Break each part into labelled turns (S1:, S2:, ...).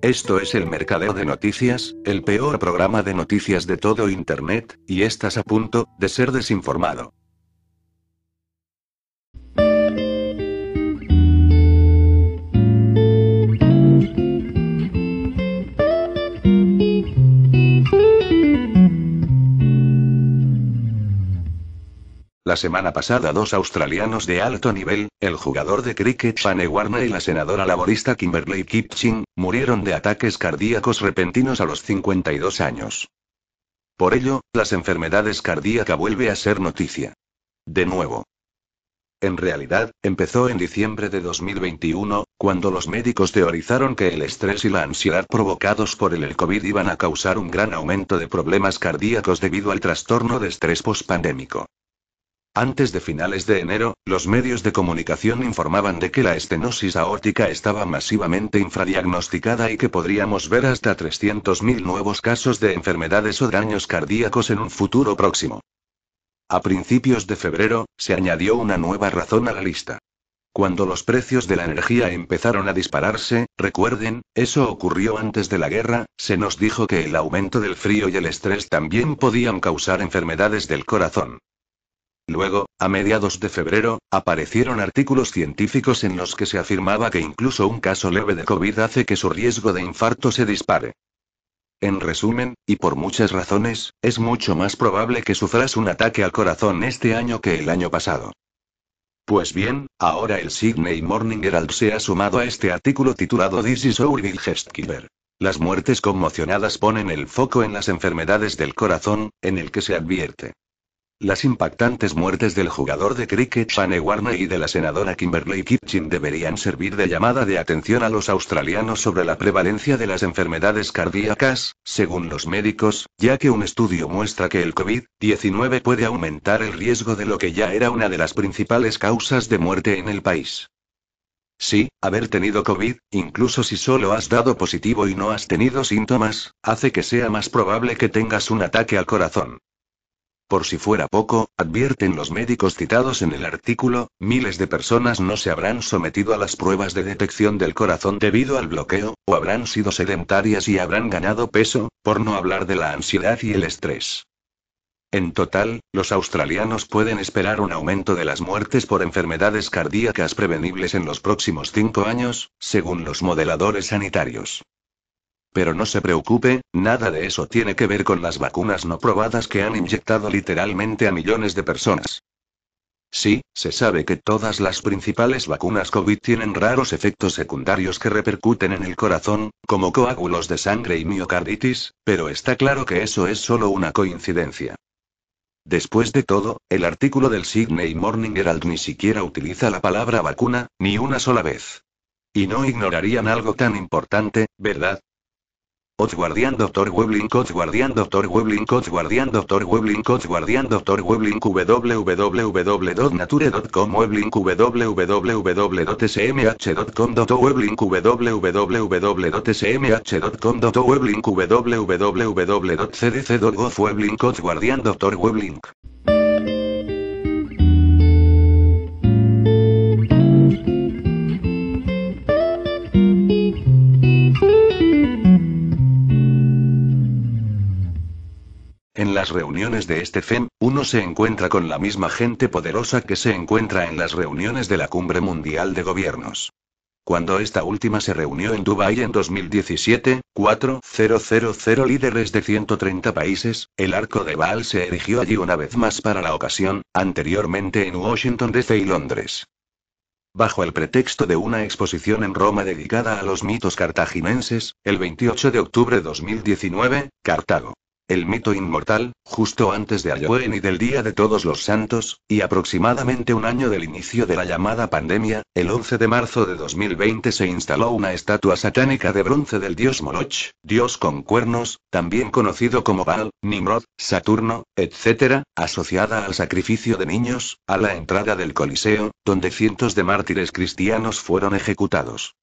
S1: Esto es el Mercadeo de Noticias, el peor programa de noticias de todo Internet, y estás a punto de ser desinformado. La semana pasada dos australianos de alto nivel, el jugador de cricket Shane Warne y la senadora laborista Kimberley Kipching, murieron de ataques cardíacos repentinos a los 52 años. Por ello, las enfermedades cardíacas vuelve a ser noticia. De nuevo. En realidad, empezó en diciembre de 2021, cuando los médicos teorizaron que el estrés y la ansiedad provocados por el COVID iban a causar un gran aumento de problemas cardíacos debido al trastorno de estrés pospandémico. Antes de finales de enero, los medios de comunicación informaban de que la estenosis aórtica estaba masivamente infradiagnosticada y que podríamos ver hasta 300.000 nuevos casos de enfermedades o daños cardíacos en un futuro próximo. A principios de febrero, se añadió una nueva razón a la lista. Cuando los precios de la energía empezaron a dispararse, recuerden, eso ocurrió antes de la guerra, se nos dijo que el aumento del frío y el estrés también podían causar enfermedades del corazón. Luego, a mediados de febrero, aparecieron artículos científicos en los que se afirmaba que incluso un caso leve de COVID hace que su riesgo de infarto se dispare. En resumen, y por muchas razones, es mucho más probable que sufras un ataque al corazón este año que el año pasado. Pues bien, ahora el Sydney Morning Herald se ha sumado a este artículo titulado This is our Keeper. Las muertes conmocionadas ponen el foco en las enfermedades del corazón, en el que se advierte. Las impactantes muertes del jugador de cricket Shane Warne y de la senadora Kimberley Kitchen deberían servir de llamada de atención a los australianos sobre la prevalencia de las enfermedades cardíacas, según los médicos, ya que un estudio muestra que el COVID-19 puede aumentar el riesgo de lo que ya era una de las principales causas de muerte en el país. Sí, haber tenido COVID, incluso si solo has dado positivo y no has tenido síntomas, hace que sea más probable que tengas un ataque al corazón. Por si fuera poco, advierten los médicos citados en el artículo, miles de personas no se habrán sometido a las pruebas de detección del corazón debido al bloqueo, o habrán sido sedentarias y habrán ganado peso, por no hablar de la ansiedad y el estrés. En total, los australianos pueden esperar un aumento de las muertes por enfermedades cardíacas prevenibles en los próximos cinco años, según los modeladores sanitarios. Pero no se preocupe, nada de eso tiene que ver con las vacunas no probadas que han inyectado literalmente a millones de personas. Sí, se sabe que todas las principales vacunas COVID tienen raros efectos secundarios que repercuten en el corazón, como coágulos de sangre y miocarditis, pero está claro que eso es solo una coincidencia. Después de todo, el artículo del Sydney Morning Herald ni siquiera utiliza la palabra vacuna, ni una sola vez. Y no ignorarían algo tan importante, ¿verdad? Oz Guardián Doctor Weblink Oz Guardián Doctor Weblink Oz Guardián Doctor Weblink Oz Guardián Doctor Weblink www.nature.com Weblink www.smh.com Weblink www.smh.com Weblink www.cdc.gov Weblink Oz Guardián Doctor Weblink En las reuniones de este FEM, uno se encuentra con la misma gente poderosa que se encuentra en las reuniones de la Cumbre Mundial de Gobiernos. Cuando esta última se reunió en Dubái en 2017, 4.000 líderes de 130 países, el arco de Baal se erigió allí una vez más para la ocasión, anteriormente en Washington DC y Londres. Bajo el pretexto de una exposición en Roma dedicada a los mitos cartaginenses, el 28 de octubre de 2019, Cartago el mito inmortal, justo antes de Halloween y del Día de Todos los Santos, y aproximadamente un año del inicio de la llamada pandemia, el 11 de marzo de 2020 se instaló una estatua satánica de bronce del dios Moloch, dios con cuernos, también conocido como Baal, Nimrod, Saturno, etc., asociada al sacrificio de niños, a la entrada del Coliseo, donde cientos de mártires cristianos fueron ejecutados.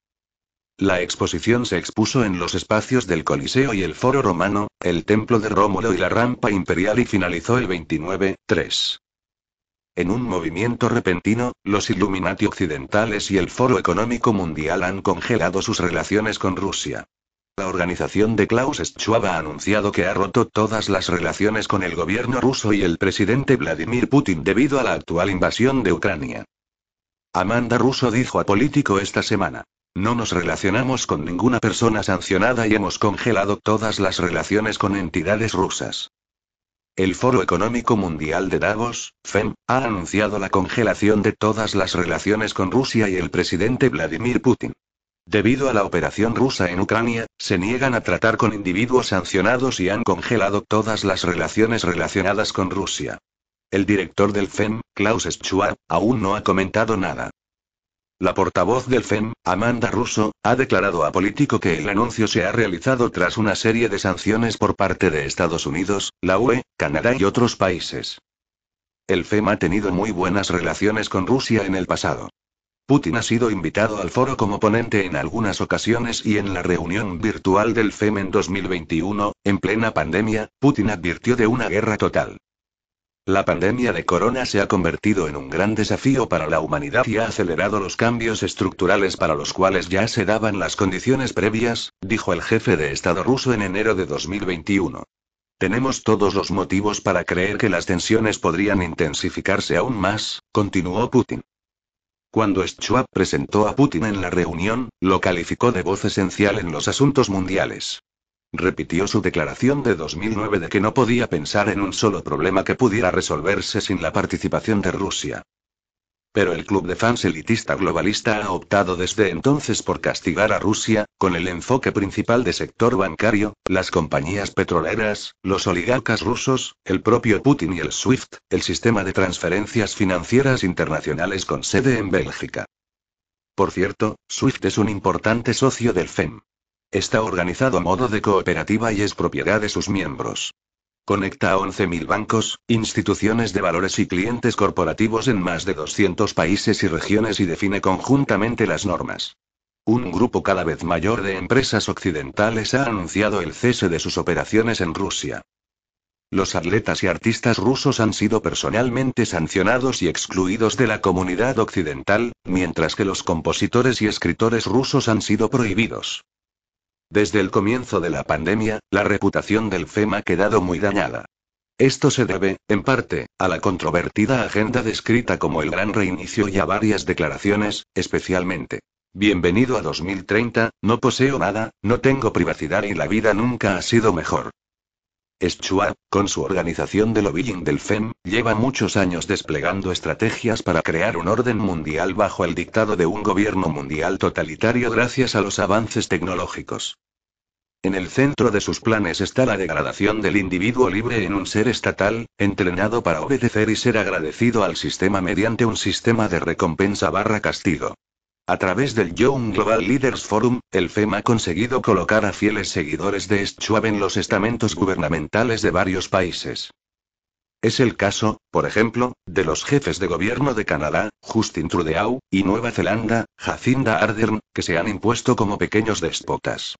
S1: La exposición se expuso en los espacios del Coliseo y el Foro Romano, el Templo de Rómulo y la Rampa Imperial y finalizó el 29-3. En un movimiento repentino, los Illuminati occidentales y el Foro Económico Mundial han congelado sus relaciones con Rusia. La organización de Klaus Schwab ha anunciado que ha roto todas las relaciones con el gobierno ruso y el presidente Vladimir Putin debido a la actual invasión de Ucrania. Amanda Russo dijo a Político esta semana. No nos relacionamos con ninguna persona sancionada y hemos congelado todas las relaciones con entidades rusas. El Foro Económico Mundial de Davos, FEM, ha anunciado la congelación de todas las relaciones con Rusia y el presidente Vladimir Putin. Debido a la operación rusa en Ucrania, se niegan a tratar con individuos sancionados y han congelado todas las relaciones relacionadas con Rusia. El director del FEM, Klaus Schwab, aún no ha comentado nada. La portavoz del FEM, Amanda Russo, ha declarado a Político que el anuncio se ha realizado tras una serie de sanciones por parte de Estados Unidos, la UE, Canadá y otros países. El FEM ha tenido muy buenas relaciones con Rusia en el pasado. Putin ha sido invitado al foro como ponente en algunas ocasiones y en la reunión virtual del FEM en 2021, en plena pandemia, Putin advirtió de una guerra total. La pandemia de corona se ha convertido en un gran desafío para la humanidad y ha acelerado los cambios estructurales para los cuales ya se daban las condiciones previas, dijo el jefe de Estado ruso en enero de 2021. Tenemos todos los motivos para creer que las tensiones podrían intensificarse aún más, continuó Putin. Cuando Schwab presentó a Putin en la reunión, lo calificó de voz esencial en los asuntos mundiales. Repitió su declaración de 2009 de que no podía pensar en un solo problema que pudiera resolverse sin la participación de Rusia. Pero el club de fans elitista globalista ha optado desde entonces por castigar a Rusia, con el enfoque principal de sector bancario, las compañías petroleras, los oligarcas rusos, el propio Putin y el SWIFT, el sistema de transferencias financieras internacionales con sede en Bélgica. Por cierto, SWIFT es un importante socio del FEM. Está organizado a modo de cooperativa y es propiedad de sus miembros. Conecta a 11.000 bancos, instituciones de valores y clientes corporativos en más de 200 países y regiones y define conjuntamente las normas. Un grupo cada vez mayor de empresas occidentales ha anunciado el cese de sus operaciones en Rusia. Los atletas y artistas rusos han sido personalmente sancionados y excluidos de la comunidad occidental, mientras que los compositores y escritores rusos han sido prohibidos. Desde el comienzo de la pandemia, la reputación del FEM ha quedado muy dañada. Esto se debe, en parte, a la controvertida agenda descrita como el gran reinicio y a varias declaraciones, especialmente. Bienvenido a 2030, no poseo nada, no tengo privacidad y la vida nunca ha sido mejor. Schwab, con su organización de lobbying del FEM, lleva muchos años desplegando estrategias para crear un orden mundial bajo el dictado de un gobierno mundial totalitario gracias a los avances tecnológicos. En el centro de sus planes está la degradación del individuo libre en un ser estatal, entrenado para obedecer y ser agradecido al sistema mediante un sistema de recompensa barra castigo. A través del Young Global Leaders Forum, el FEM ha conseguido colocar a fieles seguidores de Schwab en los estamentos gubernamentales de varios países. Es el caso, por ejemplo, de los jefes de gobierno de Canadá, Justin Trudeau, y Nueva Zelanda, Jacinda Ardern, que se han impuesto como pequeños déspotas.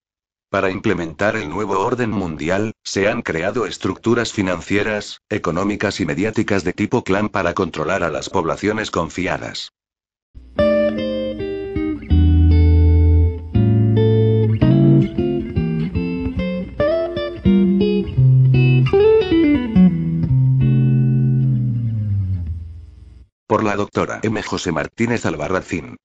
S1: Para implementar el nuevo orden mundial, se han creado estructuras financieras, económicas y mediáticas de tipo clan para controlar a las poblaciones confiadas. Por la doctora M. José Martínez Albarracín.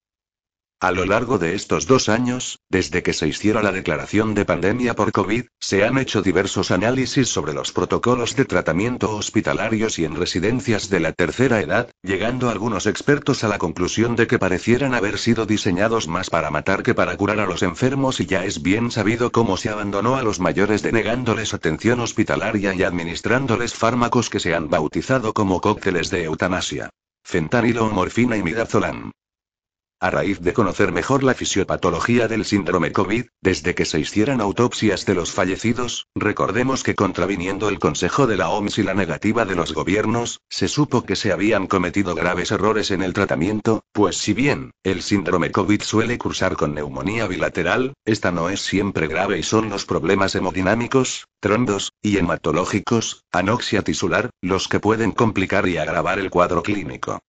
S1: A lo largo de estos dos años, desde que se hiciera la declaración de pandemia por COVID, se han hecho diversos análisis sobre los protocolos de tratamiento hospitalarios y en residencias de la tercera edad, llegando algunos expertos a la conclusión de que parecieran haber sido diseñados más para matar que para curar a los enfermos y ya es bien sabido cómo se abandonó a los mayores denegándoles atención hospitalaria y administrándoles fármacos que se han bautizado como cócteles de eutanasia. Fentanilo, morfina y midazolam. A raíz de conocer mejor la fisiopatología del síndrome COVID, desde que se hicieran autopsias de los fallecidos, recordemos que contraviniendo el consejo de la OMS y la negativa de los gobiernos, se supo que se habían cometido graves errores en el tratamiento, pues si bien, el síndrome COVID suele cursar con neumonía bilateral, esta no es siempre grave y son los problemas hemodinámicos, trondos, y hematológicos, anoxia tisular, los que pueden complicar y agravar el cuadro clínico.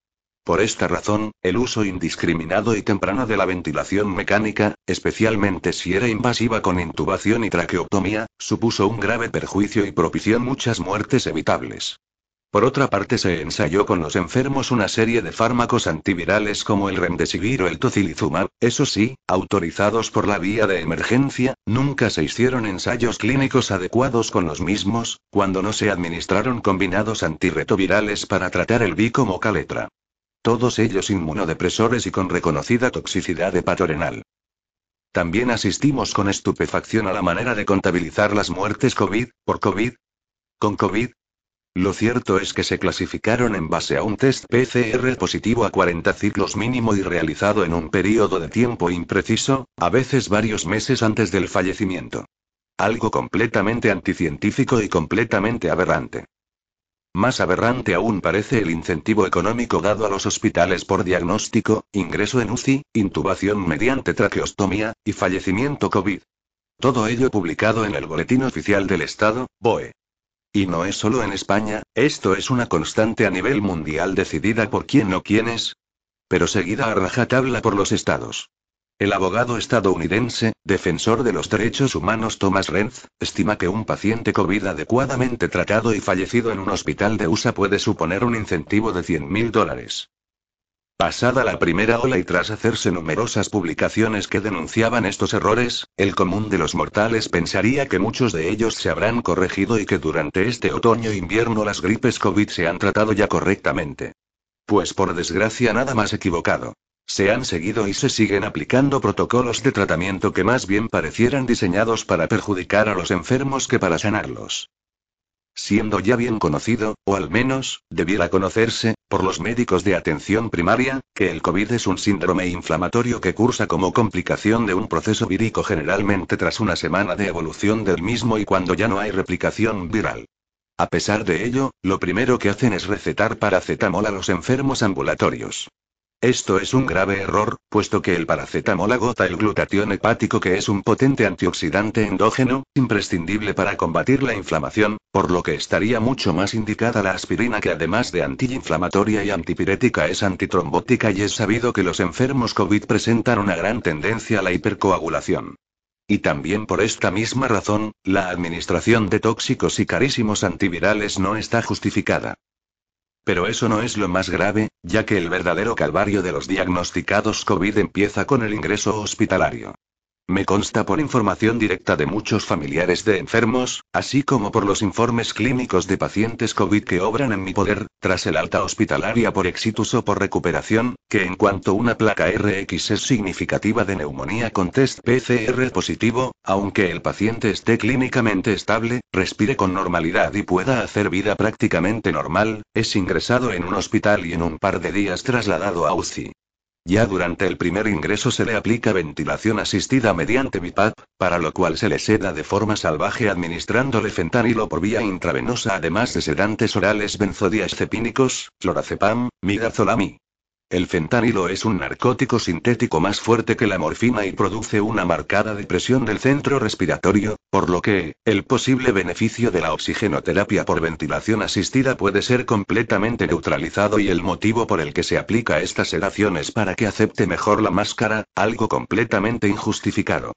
S1: Por esta razón, el uso indiscriminado y temprano de la ventilación mecánica, especialmente si era invasiva con intubación y traqueotomía, supuso un grave perjuicio y propició muchas muertes evitables. Por otra parte, se ensayó con los enfermos una serie de fármacos antivirales como el remdesivir o el tocilizumab, eso sí, autorizados por la vía de emergencia, nunca se hicieron ensayos clínicos adecuados con los mismos, cuando no se administraron combinados antirretrovirales para tratar el B como caletra. Todos ellos inmunodepresores y con reconocida toxicidad hepatorenal. También asistimos con estupefacción a la manera de contabilizar las muertes COVID, por COVID. ¿Con COVID? Lo cierto es que se clasificaron en base a un test PCR positivo a 40 ciclos mínimo y realizado en un periodo de tiempo impreciso, a veces varios meses antes del fallecimiento. Algo completamente anticientífico y completamente aberrante. Más aberrante aún parece el incentivo económico dado a los hospitales por diagnóstico, ingreso en UCI, intubación mediante traqueostomía, y fallecimiento COVID. Todo ello publicado en el Boletín Oficial del Estado, BOE. Y no es solo en España, esto es una constante a nivel mundial decidida por quién o quiénes, pero seguida a rajatabla por los estados. El abogado estadounidense, defensor de los derechos humanos Thomas Renz, estima que un paciente COVID adecuadamente tratado y fallecido en un hospital de USA puede suponer un incentivo de 100 mil dólares. Pasada la primera ola y tras hacerse numerosas publicaciones que denunciaban estos errores, el común de los mortales pensaría que muchos de ellos se habrán corregido y que durante este otoño-invierno las gripes COVID se han tratado ya correctamente. Pues por desgracia nada más equivocado. Se han seguido y se siguen aplicando protocolos de tratamiento que más bien parecieran diseñados para perjudicar a los enfermos que para sanarlos. Siendo ya bien conocido, o al menos, debiera conocerse, por los médicos de atención primaria, que el COVID es un síndrome inflamatorio que cursa como complicación de un proceso vírico generalmente tras una semana de evolución del mismo y cuando ya no hay replicación viral. A pesar de ello, lo primero que hacen es recetar paracetamol a los enfermos ambulatorios. Esto es un grave error, puesto que el paracetamol agota el glutatión hepático que es un potente antioxidante endógeno, imprescindible para combatir la inflamación, por lo que estaría mucho más indicada la aspirina que además de antiinflamatoria y antipirética es antitrombótica y es sabido que los enfermos COVID presentan una gran tendencia a la hipercoagulación. Y también por esta misma razón, la administración de tóxicos y carísimos antivirales no está justificada. Pero eso no es lo más grave, ya que el verdadero calvario de los diagnosticados COVID empieza con el ingreso hospitalario. Me consta por información directa de muchos familiares de enfermos, así como por los informes clínicos de pacientes COVID que obran en mi poder, tras el alta hospitalaria por exitus o por recuperación, que en cuanto una placa RX es significativa de neumonía con test PCR positivo, aunque el paciente esté clínicamente estable, respire con normalidad y pueda hacer vida prácticamente normal, es ingresado en un hospital y en un par de días trasladado a UCI. Ya durante el primer ingreso se le aplica ventilación asistida mediante BIPAP, para lo cual se le seda de forma salvaje administrándole fentanilo por vía intravenosa además de sedantes orales benzodiazepínicos, clorazepam, midazolam el fentanilo es un narcótico sintético más fuerte que la morfina y produce una marcada depresión del centro respiratorio, por lo que, el posible beneficio de la oxigenoterapia por ventilación asistida puede ser completamente neutralizado y el motivo por el que se aplica estas sedación es para que acepte mejor la máscara, algo completamente injustificado.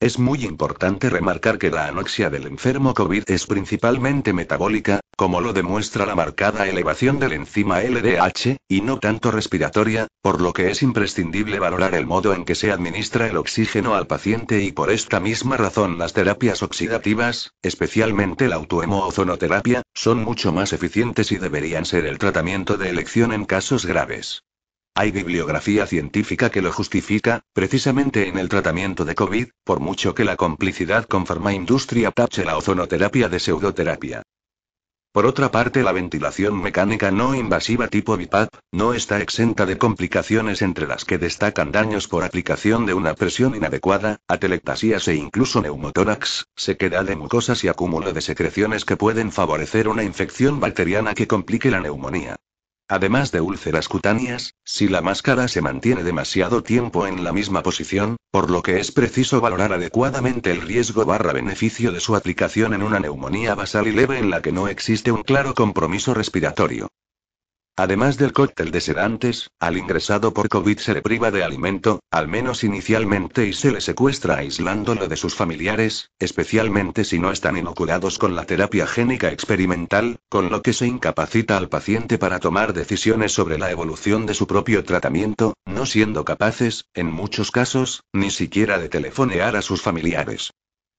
S1: Es muy importante remarcar que la anoxia del enfermo COVID es principalmente metabólica, como lo demuestra la marcada elevación del enzima LDH, y no tanto respiratoria, por lo que es imprescindible valorar el modo en que se administra el oxígeno al paciente y por esta misma razón las terapias oxidativas, especialmente la autohemozonoterapia, son mucho más eficientes y deberían ser el tratamiento de elección en casos graves. Hay bibliografía científica que lo justifica, precisamente en el tratamiento de COVID, por mucho que la complicidad con farmaindustria tache la ozonoterapia de pseudoterapia. Por otra parte, la ventilación mecánica no invasiva tipo BIPAP no está exenta de complicaciones entre las que destacan daños por aplicación de una presión inadecuada, atelectasías e incluso neumotórax, sequedad de mucosas y acúmulo de secreciones que pueden favorecer una infección bacteriana que complique la neumonía. Además de úlceras cutáneas, si la máscara se mantiene demasiado tiempo en la misma posición, por lo que es preciso valorar adecuadamente el riesgo barra beneficio de su aplicación en una neumonía basal y leve en la que no existe un claro compromiso respiratorio. Además del cóctel de sedantes, al ingresado por COVID se le priva de alimento, al menos inicialmente, y se le secuestra aislándolo de sus familiares, especialmente si no están inoculados con la terapia génica experimental, con lo que se incapacita al paciente para tomar decisiones sobre la evolución de su propio tratamiento, no siendo capaces, en muchos casos, ni siquiera de telefonear a sus familiares.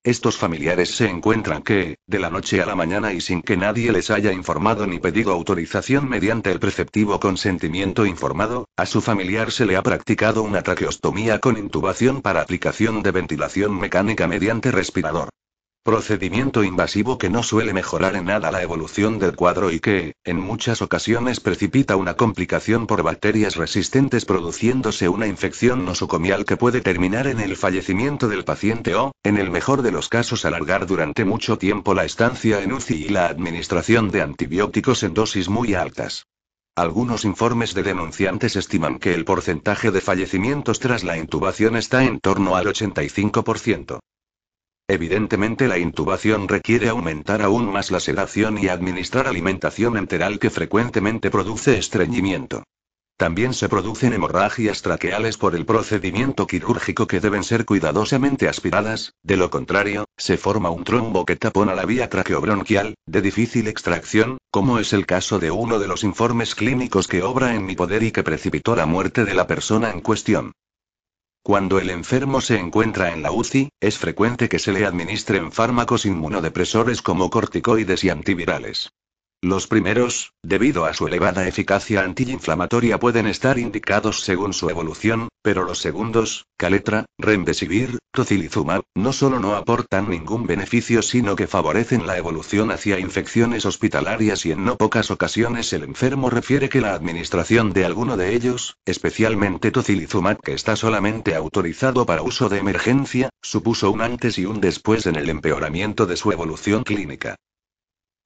S1: Estos familiares se encuentran que, de la noche a la mañana y sin que nadie les haya informado ni pedido autorización mediante el preceptivo consentimiento informado, a su familiar se le ha practicado una traqueostomía con intubación para aplicación de ventilación mecánica mediante respirador. Procedimiento invasivo que no suele mejorar en nada la evolución del cuadro y que, en muchas ocasiones, precipita una complicación por bacterias resistentes produciéndose una infección nosocomial que puede terminar en el fallecimiento del paciente o, en el mejor de los casos, alargar durante mucho tiempo la estancia en UCI y la administración de antibióticos en dosis muy altas. Algunos informes de denunciantes estiman que el porcentaje de fallecimientos tras la intubación está en torno al 85%. Evidentemente la intubación requiere aumentar aún más la sedación y administrar alimentación enteral que frecuentemente produce estreñimiento. También se producen hemorragias traqueales por el procedimiento quirúrgico que deben ser cuidadosamente aspiradas, de lo contrario, se forma un trombo que tapona la vía traqueobronquial, de difícil extracción, como es el caso de uno de los informes clínicos que obra en mi poder y que precipitó la muerte de la persona en cuestión. Cuando el enfermo se encuentra en la UCI, es frecuente que se le administren fármacos inmunodepresores como corticoides y antivirales. Los primeros, debido a su elevada eficacia antiinflamatoria, pueden estar indicados según su evolución, pero los segundos, Caletra, Remdesivir, Tocilizumab, no solo no aportan ningún beneficio, sino que favorecen la evolución hacia infecciones hospitalarias y en no pocas ocasiones el enfermo refiere que la administración de alguno de ellos, especialmente Tocilizumab que está solamente autorizado para uso de emergencia, supuso un antes y un después en el empeoramiento de su evolución clínica.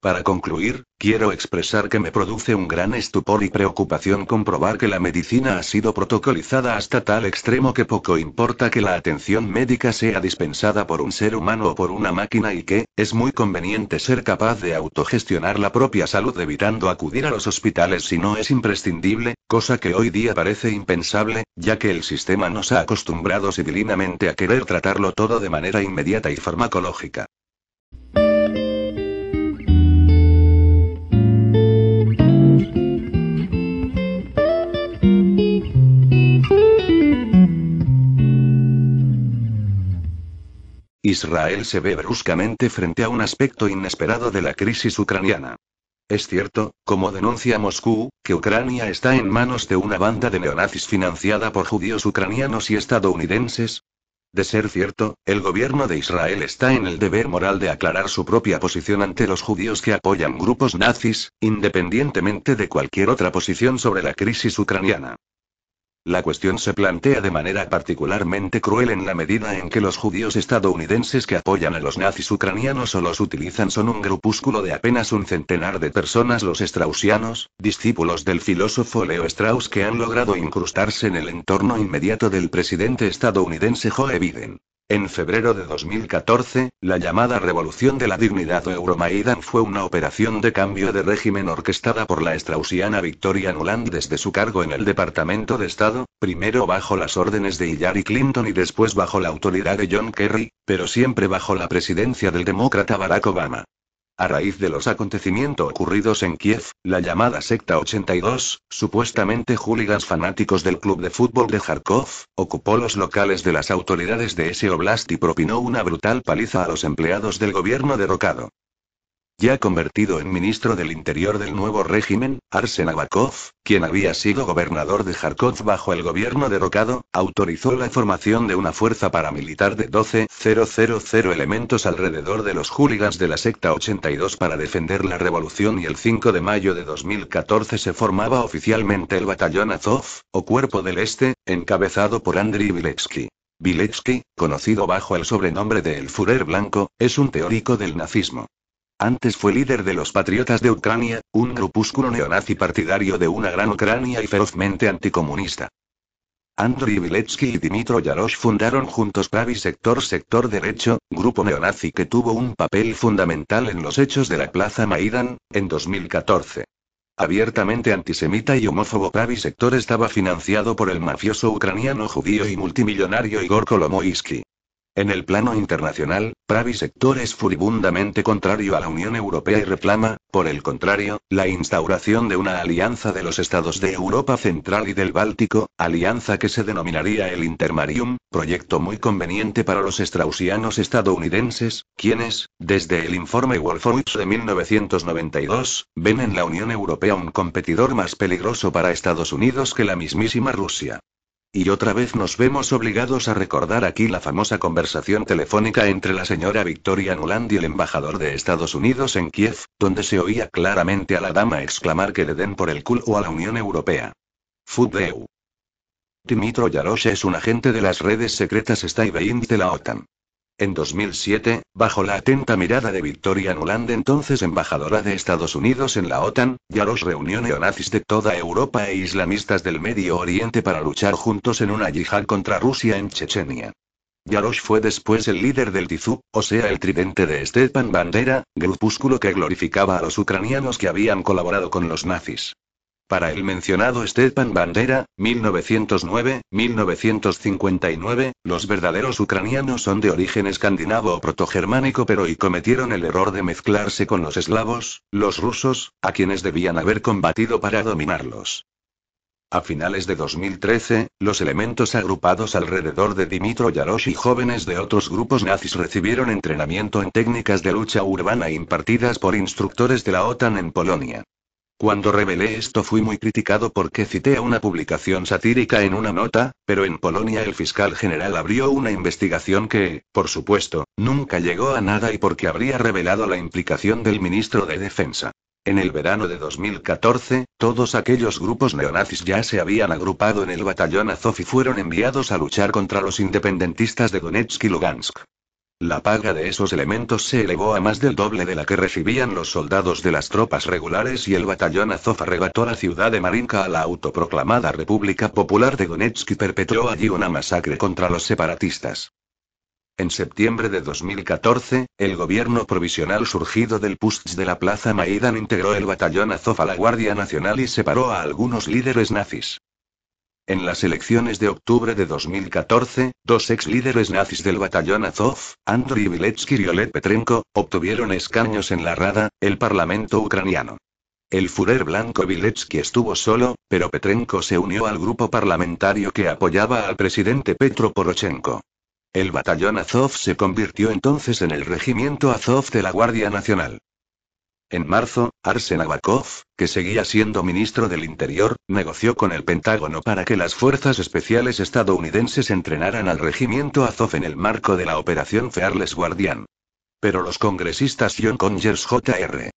S1: Para concluir, quiero expresar que me produce un gran estupor y preocupación comprobar que la medicina ha sido protocolizada hasta tal extremo que poco importa que la atención médica sea dispensada por un ser humano o por una máquina y que, es muy conveniente ser capaz de autogestionar la propia salud evitando acudir a los hospitales si no es imprescindible, cosa que hoy día parece impensable, ya que el sistema nos ha acostumbrado civilinamente a querer tratarlo todo de manera inmediata y farmacológica. Israel se ve bruscamente frente a un aspecto inesperado de la crisis ucraniana. Es cierto, como denuncia Moscú, que Ucrania está en manos de una banda de neonazis financiada por judíos ucranianos y estadounidenses. De ser cierto, el gobierno de Israel está en el deber moral de aclarar su propia posición ante los judíos que apoyan grupos nazis, independientemente de cualquier otra posición sobre la crisis ucraniana. La cuestión se plantea de manera particularmente cruel en la medida en que los judíos estadounidenses que apoyan a los nazis ucranianos o los utilizan son un grupúsculo de apenas un centenar de personas, los straussianos, discípulos del filósofo Leo Strauss que han logrado incrustarse en el entorno inmediato del presidente estadounidense Joe Biden. En febrero de 2014, la llamada Revolución de la Dignidad o Euromaidan fue una operación de cambio de régimen orquestada por la straussiana Victoria Nuland desde su cargo en el Departamento de Estado, primero bajo las órdenes de Hillary Clinton y después bajo la autoridad de John Kerry, pero siempre bajo la presidencia del demócrata Barack Obama. A raíz de los acontecimientos ocurridos en Kiev, la llamada Secta 82, supuestamente hooligans fanáticos del club de fútbol de Kharkov, ocupó los locales de las autoridades de ese oblast y propinó una brutal paliza a los empleados del gobierno derrocado. Ya convertido en ministro del Interior del nuevo régimen, Arsen Avakov, quien había sido gobernador de Kharkov bajo el gobierno derrocado, autorizó la formación de una fuerza paramilitar de 12.000 elementos alrededor de los hooligans de la secta 82 para defender la revolución y el 5 de mayo de 2014 se formaba oficialmente el batallón Azov, o Cuerpo del Este, encabezado por Andriy Viletsky. Viletsky, conocido bajo el sobrenombre de El Führer Blanco, es un teórico del nazismo. Antes fue líder de los Patriotas de Ucrania, un grupúsculo neonazi partidario de una gran Ucrania y ferozmente anticomunista. Andriy Viletsky y Dimitro Yarosh fundaron juntos Pravi Sector Sector Derecho, grupo neonazi que tuvo un papel fundamental en los hechos de la Plaza Maidan, en 2014. Abiertamente antisemita y homófobo Pravi Sector estaba financiado por el mafioso ucraniano judío y multimillonario Igor Kolomoisky. En el plano internacional, Pravi Sector es furibundamente contrario a la Unión Europea y reclama, por el contrario, la instauración de una alianza de los estados de Europa Central y del Báltico, alianza que se denominaría el Intermarium, proyecto muy conveniente para los straussianos estadounidenses, quienes, desde el informe Wolfowitz de 1992, ven en la Unión Europea un competidor más peligroso para Estados Unidos que la mismísima Rusia. Y otra vez nos vemos obligados a recordar aquí la famosa conversación telefónica entre la señora Victoria Nuland y el embajador de Estados Unidos en Kiev, donde se oía claramente a la dama exclamar que le den por el culo a la Unión Europea. Fudeu. Dimitro Yarosh es un agente de las redes secretas Stuyvesant de la OTAN. En 2007, bajo la atenta mirada de Victoria Nuland, entonces embajadora de Estados Unidos en la OTAN, Yarosh reunió neonazis de toda Europa e islamistas del Medio Oriente para luchar juntos en una yihad contra Rusia en Chechenia. Yarosh fue después el líder del Tizu, o sea el tridente de Stepan Bandera, grupúsculo que glorificaba a los ucranianos que habían colaborado con los nazis. Para el mencionado Stepan Bandera, 1909-1959, los verdaderos ucranianos son de origen escandinavo o protogermánico pero y cometieron el error de mezclarse con los eslavos, los rusos, a quienes debían haber combatido para dominarlos. A finales de 2013, los elementos agrupados alrededor de Dimitro Yarosh y jóvenes de otros grupos nazis recibieron entrenamiento en técnicas de lucha urbana impartidas por instructores de la OTAN en Polonia. Cuando revelé esto fui muy criticado porque cité a una publicación satírica en una nota, pero en Polonia el fiscal general abrió una investigación que, por supuesto, nunca llegó a nada y porque habría revelado la implicación del ministro de Defensa. En el verano de 2014, todos aquellos grupos neonazis ya se habían agrupado en el batallón Azov y fueron enviados a luchar contra los independentistas de Donetsk y Lugansk. La paga de esos elementos se elevó a más del doble de la que recibían los soldados de las tropas regulares y el batallón Azov arrebató la ciudad de Marinka a la autoproclamada República Popular de Donetsk y perpetró allí una masacre contra los separatistas. En septiembre de 2014, el gobierno provisional surgido del Pust de la Plaza Maidan integró el batallón Azov a la Guardia Nacional y separó a algunos líderes nazis. En las elecciones de octubre de 2014, dos ex líderes nazis del batallón Azov, Andriy Viletsky y Oleg Petrenko, obtuvieron escaños en la Rada, el parlamento ucraniano. El Führer blanco Viletsky estuvo solo, pero Petrenko se unió al grupo parlamentario que apoyaba al presidente Petro Poroshenko. El batallón Azov se convirtió entonces en el regimiento Azov de la Guardia Nacional. En marzo, Arsen Avakov, que seguía siendo ministro del Interior, negoció con el Pentágono para que las fuerzas especiales estadounidenses entrenaran al regimiento Azov en el marco de la Operación Fearless Guardian. Pero los congresistas John Conyers Jr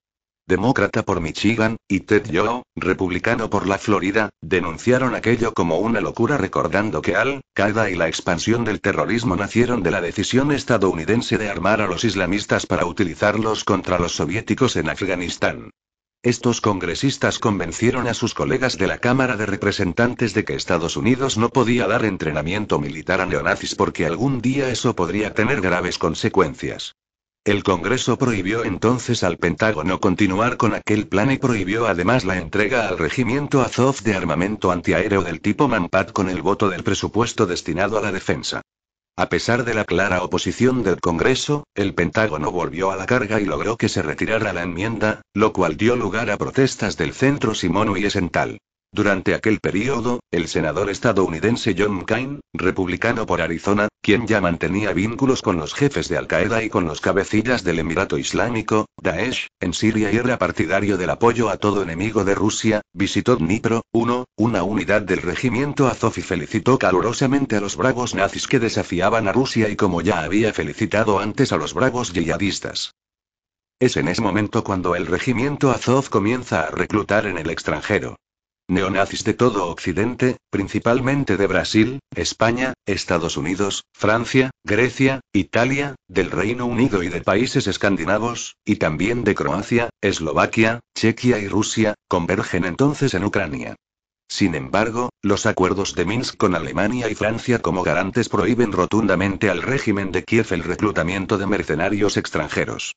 S1: demócrata por Michigan, y Ted Yoho, republicano por la Florida, denunciaron aquello como una locura recordando que Al-Qaeda y la expansión del terrorismo nacieron de la decisión estadounidense de armar a los islamistas para utilizarlos contra los soviéticos en Afganistán. Estos congresistas convencieron a sus colegas de la Cámara de Representantes de que Estados Unidos no podía dar entrenamiento militar a neonazis porque algún día eso podría tener graves consecuencias. El Congreso prohibió entonces al Pentágono continuar con aquel plan y prohibió además la entrega al regimiento Azov de armamento antiaéreo del tipo Manpat con el voto del presupuesto destinado a la defensa. A pesar de la clara oposición del Congreso, el Pentágono volvió a la carga y logró que se retirara la enmienda, lo cual dio lugar a protestas del centro Simón Wiesenthal. Durante aquel periodo, el senador estadounidense John McCain, republicano por Arizona, quien ya mantenía vínculos con los jefes de Al-Qaeda y con los cabecillas del Emirato Islámico, Daesh, en Siria y era partidario del apoyo a todo enemigo de Rusia, visitó Dnipro, 1, una unidad del regimiento Azov y felicitó calurosamente a los bravos nazis que desafiaban a Rusia y como ya había felicitado antes a los bravos yihadistas. Es en ese momento cuando el regimiento Azov comienza a reclutar en el extranjero. Neonazis de todo Occidente, principalmente de Brasil, España, Estados Unidos, Francia, Grecia, Italia, del Reino Unido y de países escandinavos, y también de Croacia, Eslovaquia, Chequia y Rusia, convergen entonces en Ucrania. Sin embargo, los acuerdos de Minsk con Alemania y Francia como garantes prohíben rotundamente al régimen de Kiev el reclutamiento de mercenarios extranjeros.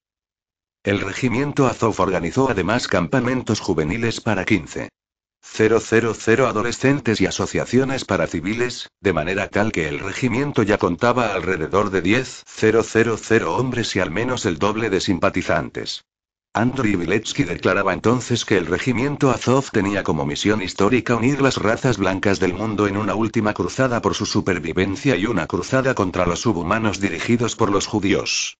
S1: El regimiento Azov organizó además campamentos juveniles para 15. 000 adolescentes y asociaciones para civiles, de manera tal que el regimiento ya contaba alrededor de 10.000 hombres y al menos el doble de simpatizantes. Andriy Viletsky declaraba entonces que el regimiento Azov tenía como misión histórica unir las razas blancas del mundo en una última cruzada por su supervivencia y una cruzada contra los subhumanos dirigidos por los judíos.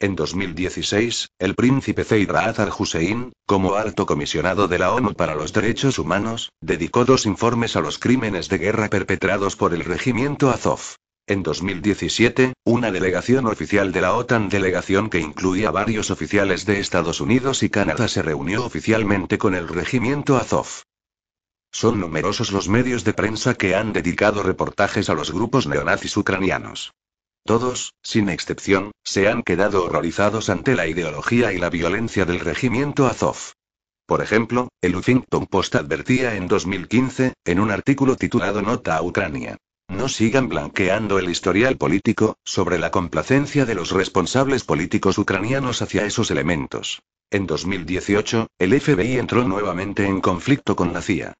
S1: En 2016, el príncipe Zeid Raad al-Hussein, como alto comisionado de la ONU para los Derechos Humanos, dedicó dos informes a los crímenes de guerra perpetrados por el regimiento Azov. En 2017, una delegación oficial de la OTAN, delegación que incluía varios oficiales de Estados Unidos y Canadá, se reunió oficialmente con el regimiento Azov. Son numerosos los medios de prensa que han dedicado reportajes a los grupos neonazis ucranianos. Todos, sin excepción, se han quedado horrorizados ante la ideología y la violencia del regimiento Azov. Por ejemplo, el Huffington Post advertía en 2015, en un artículo titulado Nota a Ucrania. No sigan blanqueando el historial político, sobre la complacencia de los responsables políticos ucranianos hacia esos elementos. En 2018, el FBI entró nuevamente en conflicto con la CIA.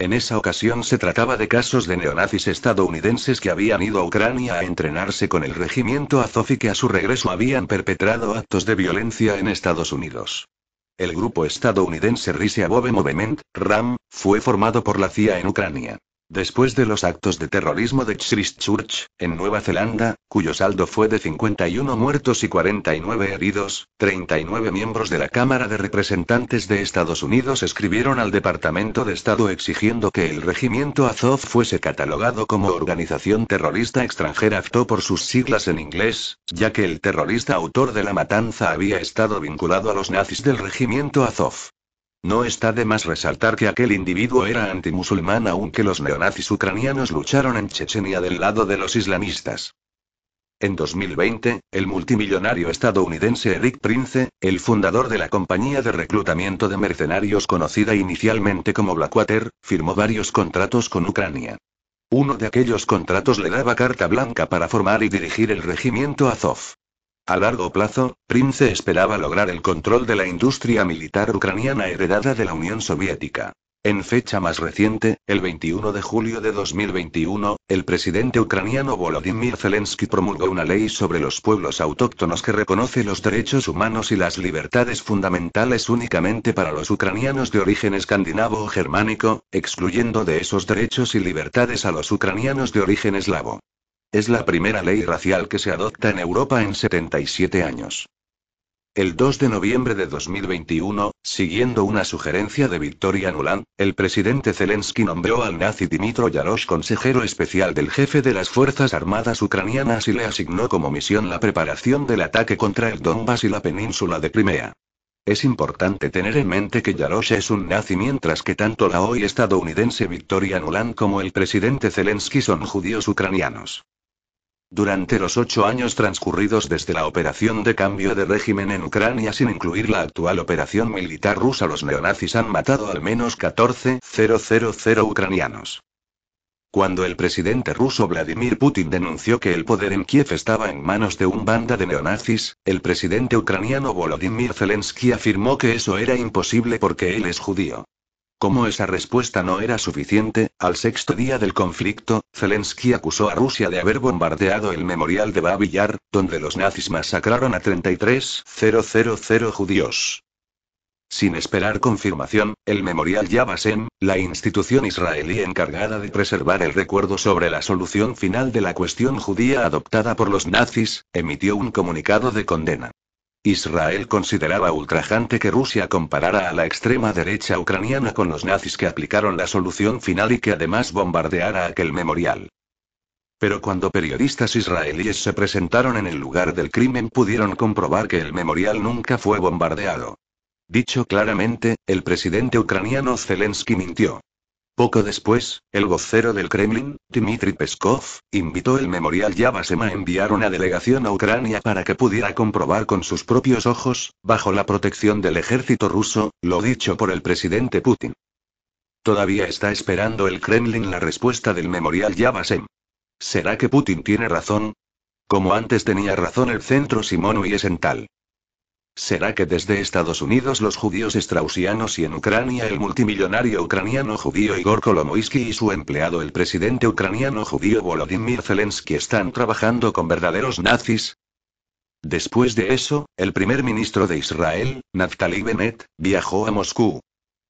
S1: En esa ocasión se trataba de casos de neonazis estadounidenses que habían ido a Ucrania a entrenarse con el regimiento Azov y que a su regreso habían perpetrado actos de violencia en Estados Unidos. El grupo estadounidense Rise Above Movement, RAM, fue formado por la CIA en Ucrania. Después de los actos de terrorismo de Christchurch, en Nueva Zelanda, cuyo saldo fue de 51 muertos y 49 heridos, 39 miembros de la Cámara de Representantes de Estados Unidos escribieron al Departamento de Estado exigiendo que el regimiento Azov fuese catalogado como organización terrorista extranjera AFTO por sus siglas en inglés, ya que el terrorista autor de la matanza había estado vinculado a los nazis del regimiento Azov. No está de más resaltar que aquel individuo era antimusulmán aunque los neonazis ucranianos lucharon en Chechenia del lado de los islamistas. En 2020, el multimillonario estadounidense Eric Prince, el fundador de la compañía de reclutamiento de mercenarios conocida inicialmente como Blackwater, firmó varios contratos con Ucrania. Uno de aquellos contratos le daba carta blanca para formar y dirigir el regimiento Azov. A largo plazo, Prince esperaba lograr el control de la industria militar ucraniana heredada de la Unión Soviética. En fecha más reciente, el 21 de julio de 2021, el presidente ucraniano Volodymyr Zelensky promulgó una ley sobre los pueblos autóctonos que reconoce los derechos humanos y las libertades fundamentales únicamente para los ucranianos de origen escandinavo o germánico, excluyendo de esos derechos y libertades a los ucranianos de origen eslavo. Es la primera ley racial que se adopta en Europa en 77 años. El 2 de noviembre de 2021, siguiendo una sugerencia de Victoria Nuland, el presidente Zelensky nombró al nazi Dimitro Yarosh consejero especial del jefe de las Fuerzas Armadas ucranianas y le asignó como misión la preparación del ataque contra el Donbass y la península de Crimea. Es importante tener en mente que Yarosh es un nazi mientras que tanto la hoy estadounidense Victoria Nuland como el presidente Zelensky son judíos ucranianos. Durante los ocho años transcurridos desde la operación de cambio de régimen en Ucrania sin incluir la actual operación militar rusa, los neonazis han matado al menos 14.000 ucranianos. Cuando el presidente ruso Vladimir Putin denunció que el poder en Kiev estaba en manos de un banda de neonazis, el presidente ucraniano Volodymyr Zelensky afirmó que eso era imposible porque él es judío. Como esa respuesta no era suficiente, al sexto día del conflicto, Zelensky acusó a Rusia de haber bombardeado el memorial de Babi Yar, donde los nazis masacraron a 33.000 judíos. Sin esperar confirmación, el memorial Yad la institución israelí encargada de preservar el recuerdo sobre la solución final de la cuestión judía adoptada por los nazis, emitió un comunicado de condena. Israel consideraba ultrajante que Rusia comparara a la extrema derecha ucraniana con los nazis que aplicaron la solución final y que además bombardeara aquel memorial. Pero cuando periodistas israelíes se presentaron en el lugar del crimen pudieron comprobar que el memorial nunca fue bombardeado. Dicho claramente, el presidente ucraniano Zelensky mintió. Poco después, el vocero del Kremlin, Dmitry Peskov, invitó el memorial Yavasem a enviar una delegación a Ucrania para que pudiera comprobar con sus propios ojos, bajo la protección del ejército ruso, lo dicho por el presidente Putin. Todavía está esperando el Kremlin la respuesta del memorial Yavasem. ¿Será que Putin tiene razón? Como antes tenía razón el centro Simón Wiesenthal. ¿Será que desde Estados Unidos los judíos straussianos y en Ucrania el multimillonario ucraniano judío Igor Kolomoisky y su empleado el presidente ucraniano judío Volodymyr Zelensky están trabajando con verdaderos nazis? Después de eso, el primer ministro de Israel, Naftali Bennett, viajó a Moscú.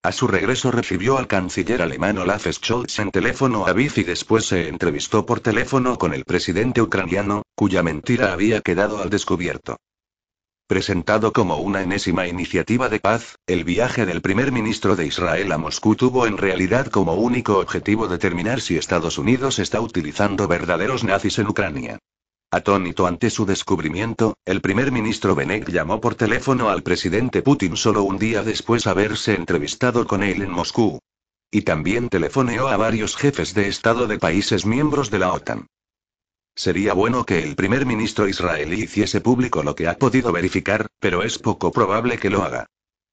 S1: A su regreso recibió al canciller alemán Olaf Scholz en teléfono a Biff y después se entrevistó por teléfono con el presidente ucraniano, cuya mentira había quedado al descubierto. Presentado como una enésima iniciativa de paz, el viaje del primer ministro de Israel a Moscú tuvo en realidad como único objetivo determinar si Estados Unidos está utilizando verdaderos nazis en Ucrania. Atónito ante su descubrimiento, el primer ministro Benek llamó por teléfono al presidente Putin solo un día después de haberse entrevistado con él en Moscú. Y también telefoneó a varios jefes de Estado de países miembros de la OTAN. Sería bueno que el primer ministro israelí hiciese público lo que ha podido verificar, pero es poco probable que lo haga.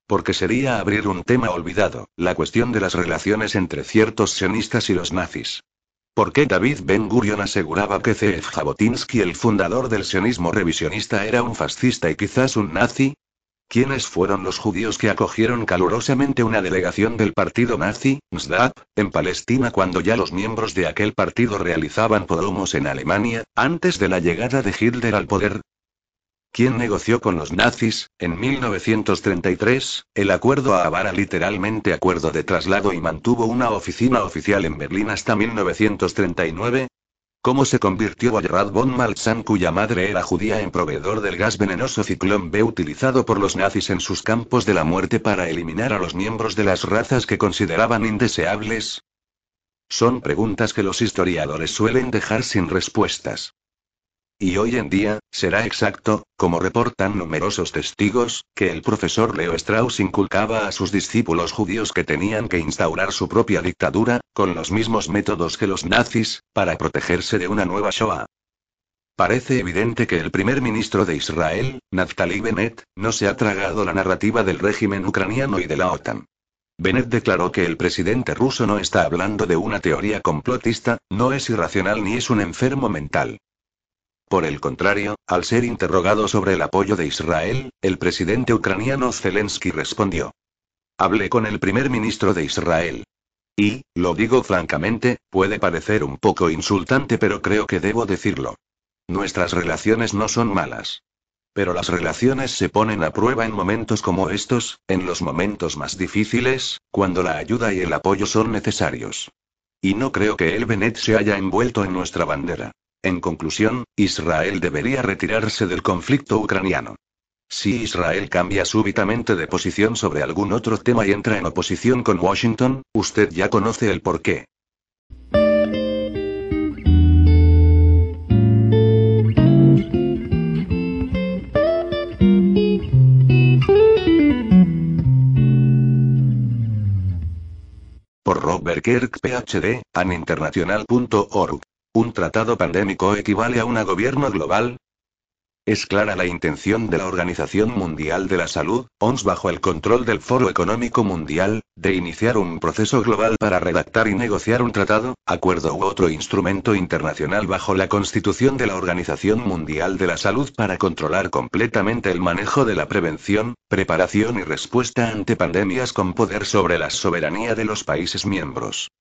S1: Porque sería abrir un tema olvidado, la cuestión de las relaciones entre ciertos sionistas y los nazis. ¿Por qué David Ben Gurion aseguraba que C.F. Jabotinsky, el fundador del sionismo revisionista, era un fascista y quizás un nazi? ¿Quiénes fueron los judíos que acogieron calurosamente una delegación del partido nazi, NSDAP, en Palestina cuando ya los miembros de aquel partido realizaban podromos en Alemania, antes de la llegada de Hitler al poder? ¿Quién negoció con los nazis, en 1933, el acuerdo a Havana literalmente acuerdo de traslado y mantuvo una oficina oficial en Berlín hasta 1939? ¿Cómo se convirtió Wojrad von Maltzan, cuya madre era judía, en proveedor del gas venenoso Ciclón B utilizado por los nazis en sus campos de la muerte para eliminar a los miembros de las razas que consideraban indeseables? Son preguntas que los historiadores suelen dejar sin respuestas. Y hoy en día, será exacto, como reportan numerosos testigos, que el profesor Leo Strauss inculcaba a sus discípulos judíos que tenían que instaurar su propia dictadura, con los mismos métodos que los nazis, para protegerse de una nueva Shoah. Parece evidente que el primer ministro de Israel, Naftali Bennett, no se ha tragado la narrativa del régimen ucraniano y de la OTAN. Bennett declaró que el presidente ruso no está hablando de una teoría complotista, no es irracional ni es un enfermo mental. Por el contrario, al ser interrogado sobre el apoyo de Israel, el presidente ucraniano Zelensky respondió. Hablé con el primer ministro de Israel. Y, lo digo francamente, puede parecer un poco insultante pero creo que debo decirlo. Nuestras relaciones no son malas. Pero las relaciones se ponen a prueba en momentos como estos, en los momentos más difíciles, cuando la ayuda y el apoyo son necesarios. Y no creo que el Benet se haya envuelto en nuestra bandera. En conclusión, Israel debería retirarse del conflicto ucraniano. Si Israel cambia súbitamente de posición sobre algún otro tema y entra en oposición con Washington, usted ya conoce el porqué. Por Robert Kirk PhD, aninternational.org. ¿Un tratado pandémico equivale a un gobierno global? Es clara la intención de la Organización Mundial de la Salud, OMS bajo el control del Foro Económico Mundial, de iniciar un proceso global para redactar y negociar un tratado, acuerdo u otro instrumento internacional bajo la Constitución de la Organización Mundial de la Salud para controlar completamente el manejo de la prevención, preparación y respuesta ante pandemias con poder sobre la soberanía de los países miembros.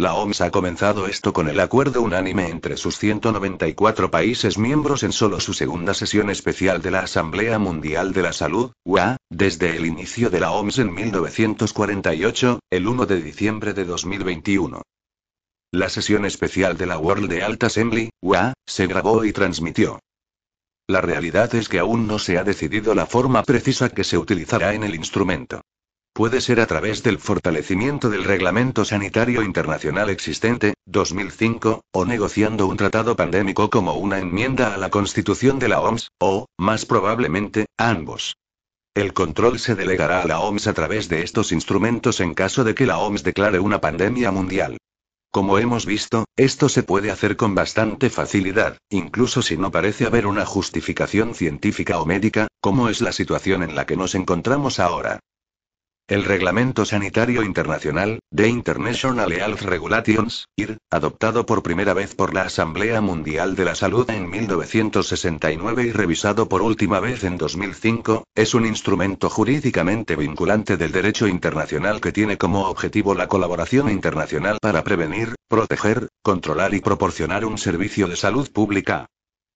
S1: La OMS ha comenzado esto con el acuerdo unánime entre sus 194 países miembros en solo su segunda sesión especial de la Asamblea Mundial de la Salud, UA, desde el inicio de la OMS en 1948, el 1 de diciembre de 2021. La sesión especial de la World Health Assembly, UA, se grabó y transmitió. La realidad es que aún no se ha decidido la forma precisa que se utilizará en el instrumento. Puede ser a través del fortalecimiento del Reglamento Sanitario Internacional existente, 2005, o negociando un tratado pandémico como una enmienda a la Constitución de la OMS, o, más probablemente, ambos. El control se delegará a la OMS a través de estos instrumentos en caso de que la OMS declare una pandemia mundial. Como hemos visto, esto se puede hacer con bastante facilidad, incluso si no parece haber una justificación científica o médica, como es la situación en la que nos encontramos ahora. El Reglamento Sanitario Internacional, The International Health Regulations, IR, adoptado por primera vez por la Asamblea Mundial de la Salud en 1969 y revisado por última vez en 2005, es un instrumento jurídicamente vinculante del derecho internacional que tiene como objetivo la colaboración internacional para prevenir, proteger, controlar y proporcionar un servicio de salud pública,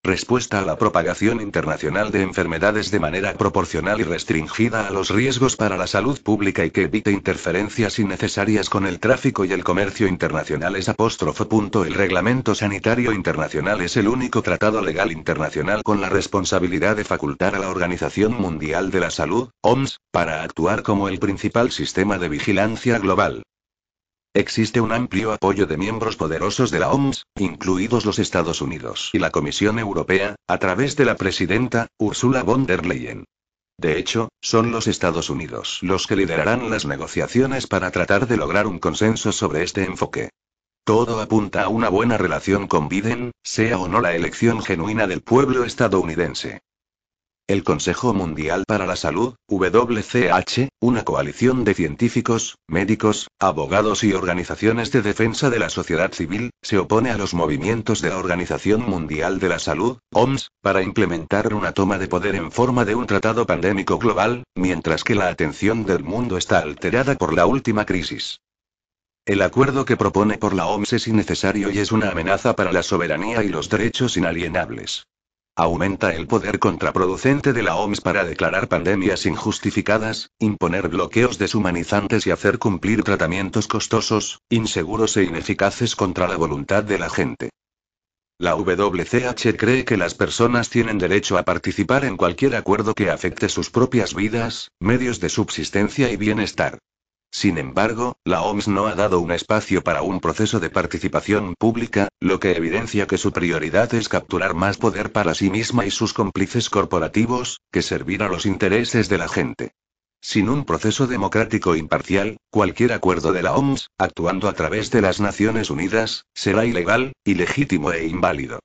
S1: Respuesta a la propagación internacional de enfermedades de manera proporcional y restringida a los riesgos para la salud pública y que evite interferencias innecesarias con el tráfico y el comercio internacional es apóstrofo. El Reglamento Sanitario Internacional es el único tratado legal internacional con la responsabilidad de facultar a la Organización Mundial de la Salud, OMS, para actuar como el principal sistema de vigilancia global. Existe un amplio apoyo de miembros poderosos de la OMS, incluidos los Estados Unidos y la Comisión Europea, a través de la presidenta, Ursula von der Leyen. De hecho, son los Estados Unidos los que liderarán las negociaciones para tratar de lograr un consenso sobre este enfoque. Todo apunta a una buena relación con Biden, sea o no la elección genuina del pueblo estadounidense. El Consejo Mundial para la Salud, WCH, una coalición de científicos, médicos, abogados y organizaciones de defensa de la sociedad civil, se opone a los movimientos de la Organización Mundial de la Salud, OMS, para implementar una toma de poder en forma de un tratado pandémico global, mientras que la atención del mundo está alterada por la última crisis. El acuerdo que propone por la OMS es innecesario y es una amenaza para la soberanía y los derechos inalienables. Aumenta el poder contraproducente de la OMS para declarar pandemias injustificadas, imponer bloqueos deshumanizantes y hacer cumplir tratamientos costosos, inseguros e ineficaces contra la voluntad de la gente. La WCH cree que las personas tienen derecho a participar en cualquier acuerdo que afecte sus propias vidas, medios de subsistencia y bienestar. Sin embargo, la OMS no ha dado un espacio para un proceso de participación pública, lo que evidencia que su prioridad es capturar más poder para sí misma y sus cómplices corporativos, que servir a los intereses de la gente. Sin un proceso democrático imparcial, cualquier acuerdo de la OMS, actuando a través de las Naciones Unidas, será ilegal, ilegítimo e inválido.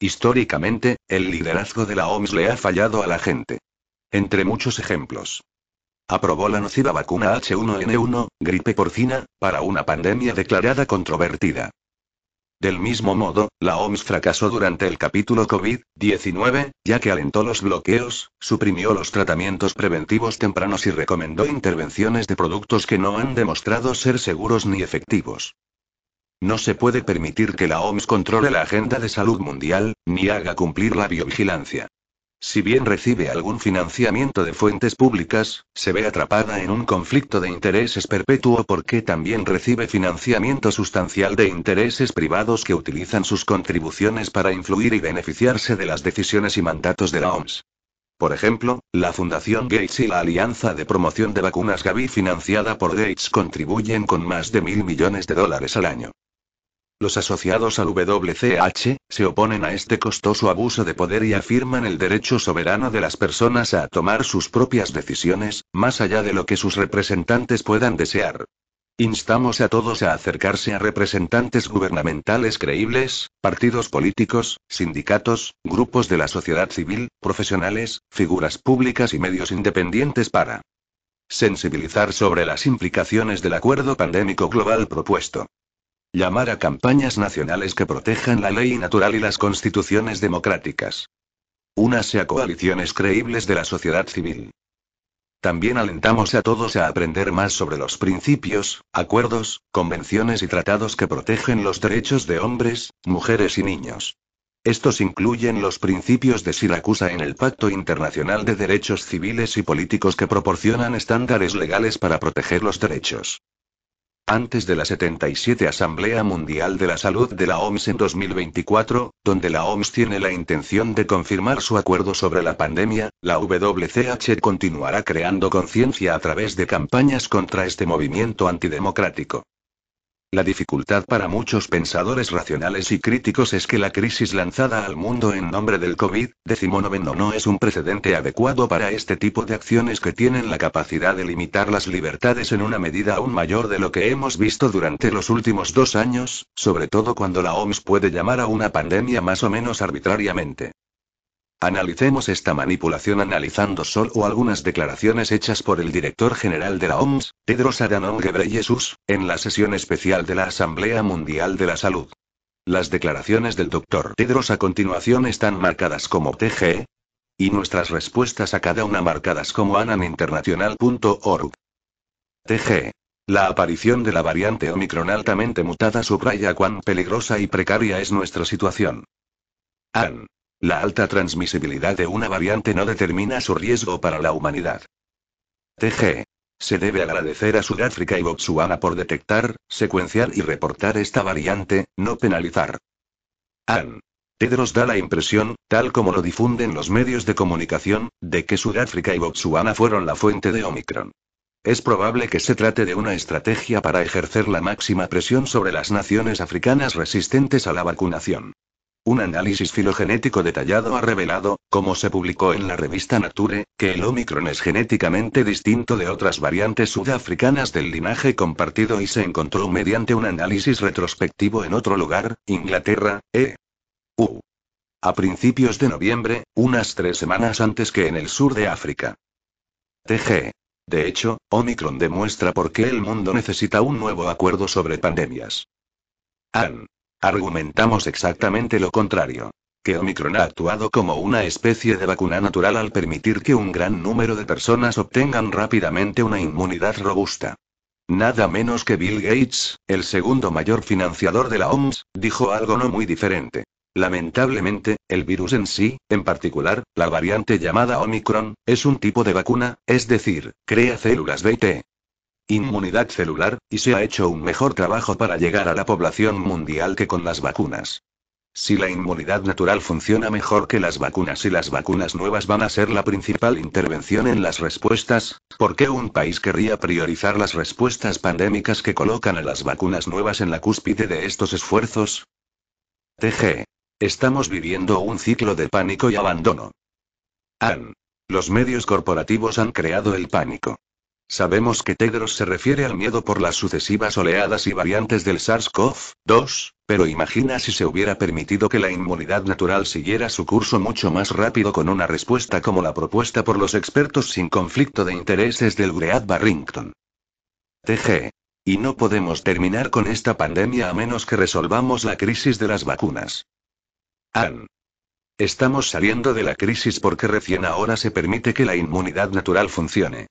S1: Históricamente, el liderazgo de la OMS le ha fallado a la gente. Entre muchos ejemplos. Aprobó la nociva vacuna H1N1, gripe porcina, para una pandemia declarada controvertida. Del mismo modo, la OMS fracasó durante el capítulo COVID-19, ya que alentó los bloqueos, suprimió los tratamientos preventivos tempranos y recomendó intervenciones de productos que no han demostrado ser seguros ni efectivos. No se puede permitir que la OMS controle la agenda de salud mundial, ni haga cumplir la biovigilancia. Si bien recibe algún financiamiento de fuentes públicas, se ve atrapada en un conflicto de intereses perpetuo porque también recibe financiamiento sustancial de intereses privados que utilizan sus contribuciones para influir y beneficiarse de las decisiones y mandatos de la OMS. Por ejemplo, la Fundación Gates y la Alianza de Promoción de Vacunas Gavi financiada por Gates contribuyen con más de mil millones de dólares al año. Los asociados al WCH, se oponen a este costoso abuso de poder y afirman el derecho soberano de las personas a tomar sus propias decisiones, más allá de lo que sus representantes puedan desear. Instamos a todos a acercarse a representantes gubernamentales creíbles, partidos políticos, sindicatos, grupos de la sociedad civil, profesionales, figuras públicas y medios independientes para sensibilizar sobre las implicaciones del acuerdo pandémico global propuesto. Llamar a campañas nacionales que protejan la ley natural y las constituciones democráticas. Únase a coaliciones creíbles de la sociedad civil. También alentamos a todos a aprender más sobre los principios, acuerdos, convenciones y tratados que protegen los derechos de hombres, mujeres y niños. Estos incluyen los principios de Siracusa en el Pacto Internacional de Derechos Civiles y Políticos que proporcionan estándares legales para proteger los derechos. Antes de la 77 Asamblea Mundial de la Salud de la OMS en 2024, donde la OMS tiene la intención de confirmar su acuerdo sobre la pandemia, la WCH continuará creando conciencia a través de campañas contra este movimiento antidemocrático. La dificultad para muchos pensadores racionales y críticos es que la crisis lanzada al mundo en nombre del COVID-19 no es un precedente adecuado para este tipo de acciones que tienen la capacidad de limitar las libertades en una medida aún mayor de lo que hemos visto durante los últimos dos años, sobre todo cuando la OMS puede llamar a una pandemia más o menos arbitrariamente. Analicemos esta manipulación analizando solo algunas declaraciones hechas por el director general de la OMS, Tedros Adhanom Ghebreyesus, en la sesión especial de la Asamblea Mundial de la Salud. Las declaraciones del doctor Tedros a continuación están marcadas como TGE, y nuestras respuestas a cada una marcadas como ananinternational.org. TG. La aparición de la variante Omicron altamente mutada subraya cuán peligrosa y precaria es nuestra situación. AN. La alta transmisibilidad de una variante no determina su riesgo para la humanidad. TG. Se debe agradecer a Sudáfrica y Botsuana por detectar, secuenciar y reportar esta variante, no penalizar. AN. Tedros da la impresión, tal como lo difunden los medios de comunicación, de que Sudáfrica y Botsuana fueron la fuente de Omicron. Es probable que se trate de una estrategia para ejercer la máxima presión sobre las naciones africanas resistentes a la vacunación. Un análisis filogenético detallado ha revelado, como se publicó en la revista Nature, que el Omicron es genéticamente distinto de otras variantes sudafricanas del linaje compartido y se encontró mediante un análisis retrospectivo en otro lugar, Inglaterra, e. U. A principios de noviembre, unas tres semanas antes que en el sur de África. TG. De hecho, Omicron demuestra por qué el mundo necesita un nuevo acuerdo sobre pandemias. AN. Argumentamos exactamente lo contrario. Que Omicron ha actuado como una especie de vacuna natural al permitir que un gran número de personas obtengan rápidamente una inmunidad robusta. Nada menos que Bill Gates, el segundo mayor financiador de la OMS, dijo algo no muy diferente. Lamentablemente, el virus en sí, en particular, la variante llamada Omicron, es un tipo de vacuna, es decir, crea células BT inmunidad celular, y se ha hecho un mejor trabajo para llegar a la población mundial que con las vacunas. Si la inmunidad natural funciona mejor que las vacunas y las vacunas nuevas van a ser la principal intervención en las respuestas, ¿por qué un país querría priorizar las respuestas pandémicas que colocan a las vacunas nuevas en la cúspide de estos esfuerzos? TG. Estamos viviendo un ciclo de pánico y abandono. AN. Los medios corporativos han creado el pánico. Sabemos que Tedros se refiere al miedo por las sucesivas oleadas y variantes del SARS-CoV-2, pero imagina si se hubiera permitido que la inmunidad natural siguiera su curso mucho más rápido con una respuesta como la propuesta por los expertos sin conflicto de intereses del Great Barrington. TG. Y no podemos terminar con esta pandemia a menos que resolvamos la crisis de las vacunas. AN. Estamos saliendo de la crisis porque recién ahora se permite que la inmunidad natural funcione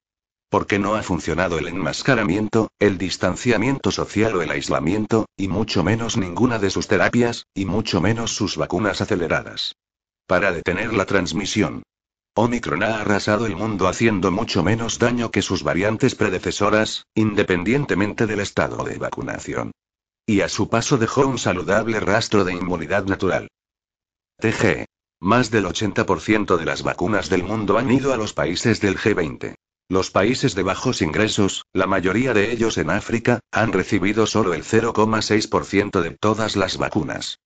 S1: porque no ha funcionado el enmascaramiento, el distanciamiento social o el aislamiento, y mucho menos ninguna de sus terapias, y mucho menos sus vacunas aceleradas. Para detener la transmisión. Omicron ha arrasado el mundo haciendo mucho menos daño que sus variantes predecesoras, independientemente del estado de vacunación. Y a su paso dejó un saludable rastro de inmunidad natural. TG. Más del 80% de las vacunas del mundo han ido a los países del G20. Los países de bajos ingresos, la mayoría de ellos en África, han recibido solo el 0,6% de todas las vacunas.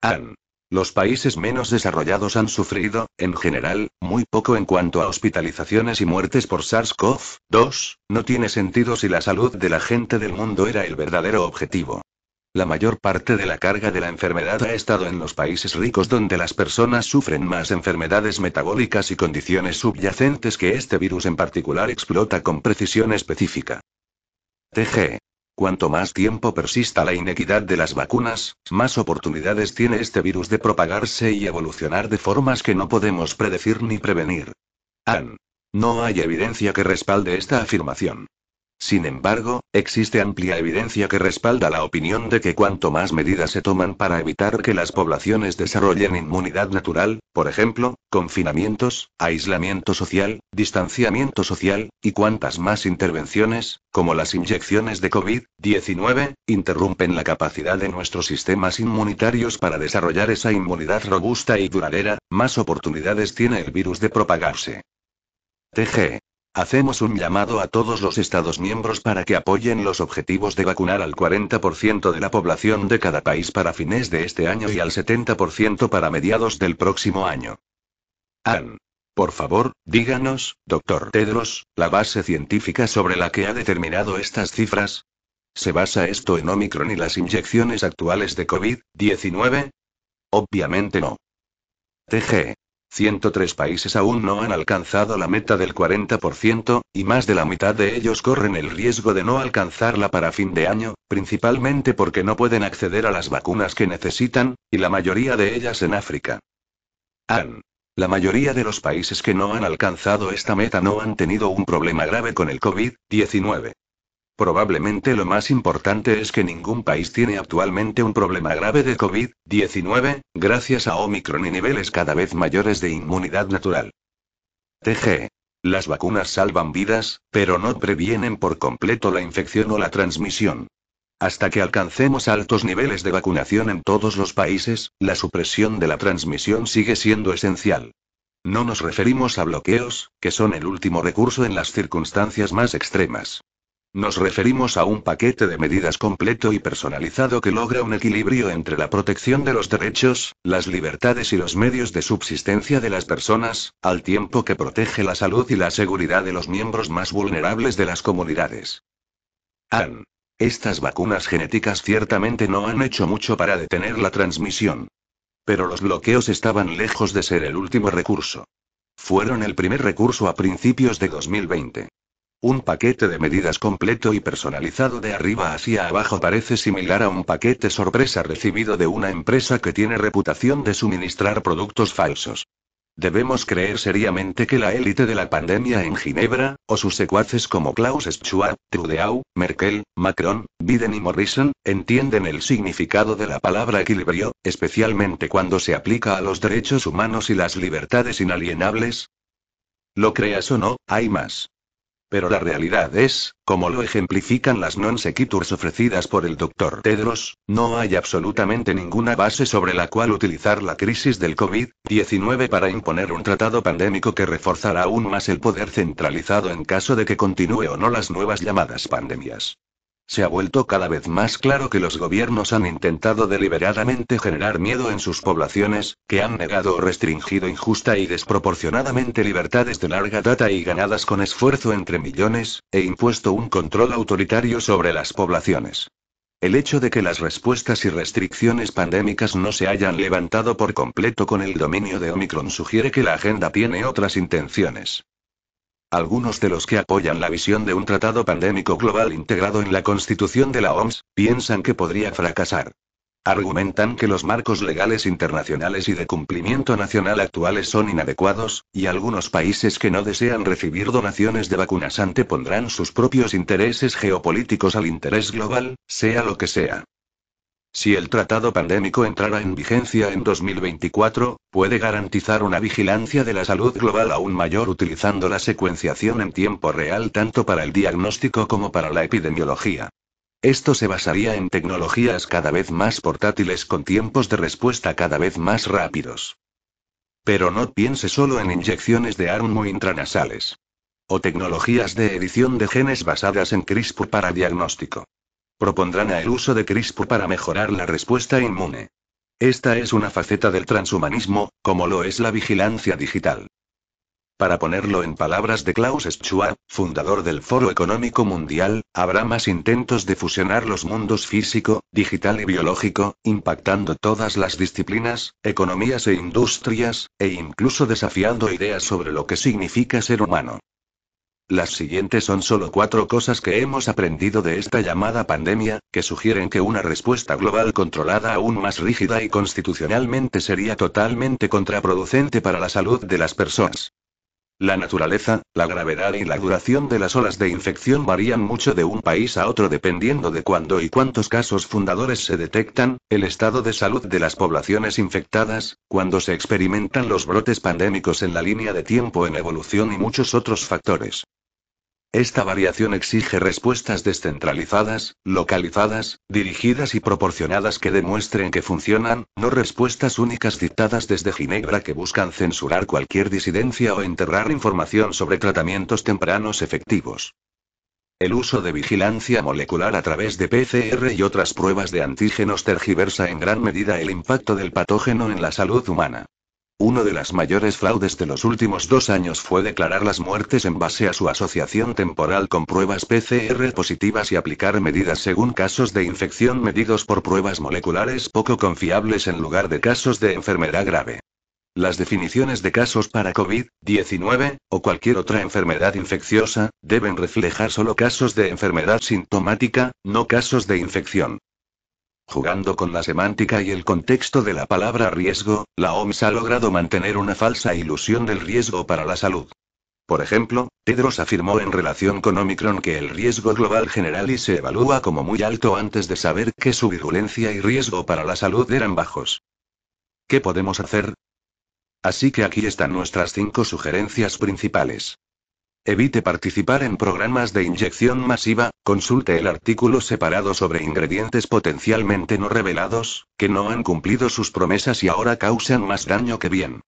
S1: AN. Los países menos desarrollados han sufrido, en general, muy poco en cuanto a hospitalizaciones y muertes por SARS-CoV-2. No tiene sentido si la salud de la gente del mundo era el verdadero objetivo. La mayor parte de la carga de la enfermedad ha estado en los países ricos donde las personas sufren más enfermedades metabólicas y condiciones subyacentes que este virus en particular explota con precisión específica. TG. Cuanto más tiempo persista la inequidad de las vacunas, más oportunidades tiene este virus de propagarse y evolucionar de formas que no podemos predecir ni prevenir. An. No hay evidencia que respalde esta afirmación. Sin embargo, existe amplia evidencia que respalda la opinión de que cuanto más medidas se toman para evitar que las poblaciones desarrollen inmunidad natural, por ejemplo, confinamientos, aislamiento social, distanciamiento social, y cuantas más intervenciones, como las inyecciones de COVID-19, interrumpen la capacidad de nuestros sistemas inmunitarios para desarrollar esa inmunidad robusta y duradera, más oportunidades tiene el virus de propagarse. TG. Hacemos un llamado a todos los Estados miembros para que apoyen los objetivos de vacunar al 40% de la población de cada país para fines de este año y al 70% para mediados del próximo año. Ann. Por favor, díganos, doctor Tedros, la base científica sobre la que ha determinado estas cifras. ¿Se basa esto en Omicron y las inyecciones actuales de COVID-19? Obviamente no. TG. 103 países aún no han alcanzado la meta del 40%, y más de la mitad de ellos corren el riesgo de no alcanzarla para fin de año, principalmente porque no pueden acceder a las vacunas que necesitan, y la mayoría de ellas en África. Han. La mayoría de los países que no han alcanzado esta meta no han tenido un problema grave con el COVID-19. Probablemente lo más importante es que ningún país tiene actualmente un problema grave de COVID-19, gracias a Omicron y niveles cada vez mayores de inmunidad natural. TG. Las vacunas salvan vidas, pero no previenen por completo la infección o la transmisión. Hasta que alcancemos altos niveles de vacunación en todos los países, la supresión de la transmisión sigue siendo esencial. No nos referimos a bloqueos, que son el último recurso en las circunstancias más extremas. Nos referimos a un paquete de medidas completo y personalizado que logra un equilibrio entre la protección de los derechos, las libertades y los medios de subsistencia de las personas, al tiempo que protege la salud y la seguridad de los miembros más vulnerables de las comunidades. Han. Estas vacunas genéticas ciertamente no han hecho mucho para detener la transmisión. Pero los bloqueos estaban lejos de ser el último recurso. Fueron el primer recurso a principios de 2020. Un paquete de medidas completo y personalizado de arriba hacia abajo parece similar a un paquete sorpresa recibido de una empresa que tiene reputación de suministrar productos falsos. Debemos creer seriamente que la élite de la pandemia en Ginebra, o sus secuaces como Klaus Schwab, Trudeau, Merkel, Macron, Biden y Morrison, entienden el significado de la palabra equilibrio, especialmente cuando se aplica a los derechos humanos y las libertades inalienables. Lo creas o no, hay más. Pero la realidad es, como lo ejemplifican las non sequiturs ofrecidas por el Dr. Tedros, no hay absolutamente ninguna base sobre la cual utilizar la crisis del COVID-19 para imponer un tratado pandémico que reforzará aún más el poder centralizado en caso de que continúe o no las nuevas llamadas pandemias. Se ha vuelto cada vez más claro que los gobiernos han intentado deliberadamente generar miedo en sus poblaciones, que han negado o restringido injusta y desproporcionadamente libertades de larga data y ganadas con esfuerzo entre millones, e impuesto un control autoritario sobre las poblaciones. El hecho de que las respuestas y restricciones pandémicas no se hayan levantado por completo con el dominio de Omicron sugiere que la agenda tiene otras intenciones. Algunos de los que apoyan la visión de un tratado pandémico global integrado en la constitución de la OMS, piensan que podría fracasar. Argumentan que los marcos legales internacionales y de cumplimiento nacional actuales son inadecuados, y algunos países que no desean recibir donaciones de vacunas antepondrán sus propios intereses geopolíticos al interés global, sea lo que sea. Si el tratado pandémico entrara en vigencia en 2024, puede garantizar una vigilancia de la salud global aún mayor utilizando la secuenciación en tiempo real tanto para el diagnóstico como para la epidemiología. Esto se basaría en tecnologías cada vez más portátiles con tiempos de respuesta cada vez más rápidos. Pero no piense solo en inyecciones de ARN intranasales. O tecnologías de edición de genes basadas en CRISPR para diagnóstico propondrán el uso de CRISPR para mejorar la respuesta inmune. Esta es una faceta del transhumanismo, como lo es la vigilancia digital. Para ponerlo en palabras de Klaus Schwab, fundador del Foro Económico Mundial, habrá más intentos de fusionar los mundos físico, digital y biológico, impactando todas las disciplinas, economías e industrias, e incluso desafiando ideas sobre lo que significa ser humano. Las siguientes son solo cuatro cosas que hemos aprendido de esta llamada pandemia, que sugieren que una respuesta global controlada aún más rígida y constitucionalmente sería totalmente contraproducente para la salud de las personas. La naturaleza, la gravedad y la duración de las olas de infección varían mucho de un país a otro dependiendo de cuándo y cuántos casos fundadores se detectan, el estado de salud de las poblaciones infectadas, cuando se experimentan los brotes pandémicos en la línea de tiempo en evolución y muchos otros factores. Esta variación exige respuestas descentralizadas, localizadas, dirigidas y proporcionadas que demuestren que funcionan, no respuestas únicas dictadas desde Ginebra que buscan censurar cualquier disidencia o enterrar información sobre tratamientos tempranos efectivos. El uso de vigilancia molecular a través de PCR y otras pruebas de antígenos tergiversa en gran medida el impacto del patógeno en la salud humana. Uno de las mayores fraudes de los últimos dos años fue declarar las muertes en base a su asociación temporal con pruebas PCR positivas y aplicar medidas según casos de infección medidos por pruebas moleculares poco confiables en lugar de casos de enfermedad grave. Las definiciones de casos para COVID-19, o cualquier otra enfermedad infecciosa, deben reflejar solo casos de enfermedad sintomática, no casos de infección. Jugando con la semántica y el contexto de la palabra riesgo, la OMS ha logrado mantener una falsa ilusión del riesgo para la salud. Por ejemplo, Tedros afirmó en relación con Omicron que el riesgo global general y se evalúa como muy alto antes de saber que su virulencia y riesgo para la salud eran bajos. ¿Qué podemos hacer? Así que aquí están nuestras cinco sugerencias principales. Evite participar en programas de inyección masiva, consulte el artículo separado sobre ingredientes potencialmente no revelados, que no han cumplido sus promesas y ahora causan más daño que bien.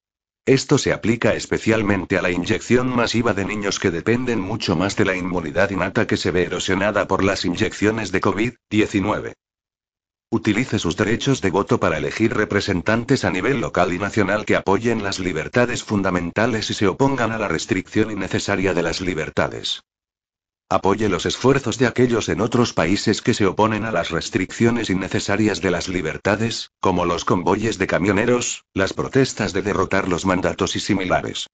S1: Esto se aplica especialmente a la inyección masiva de niños que dependen mucho más de la inmunidad innata que se ve erosionada por las inyecciones de COVID-19. Utilice sus derechos de voto para elegir representantes a nivel local y nacional que apoyen las libertades fundamentales y se opongan a la restricción innecesaria de las libertades. Apoye los esfuerzos de aquellos en otros países que se oponen a las restricciones innecesarias de las libertades, como los convoyes de camioneros, las protestas de derrotar los mandatos y similares.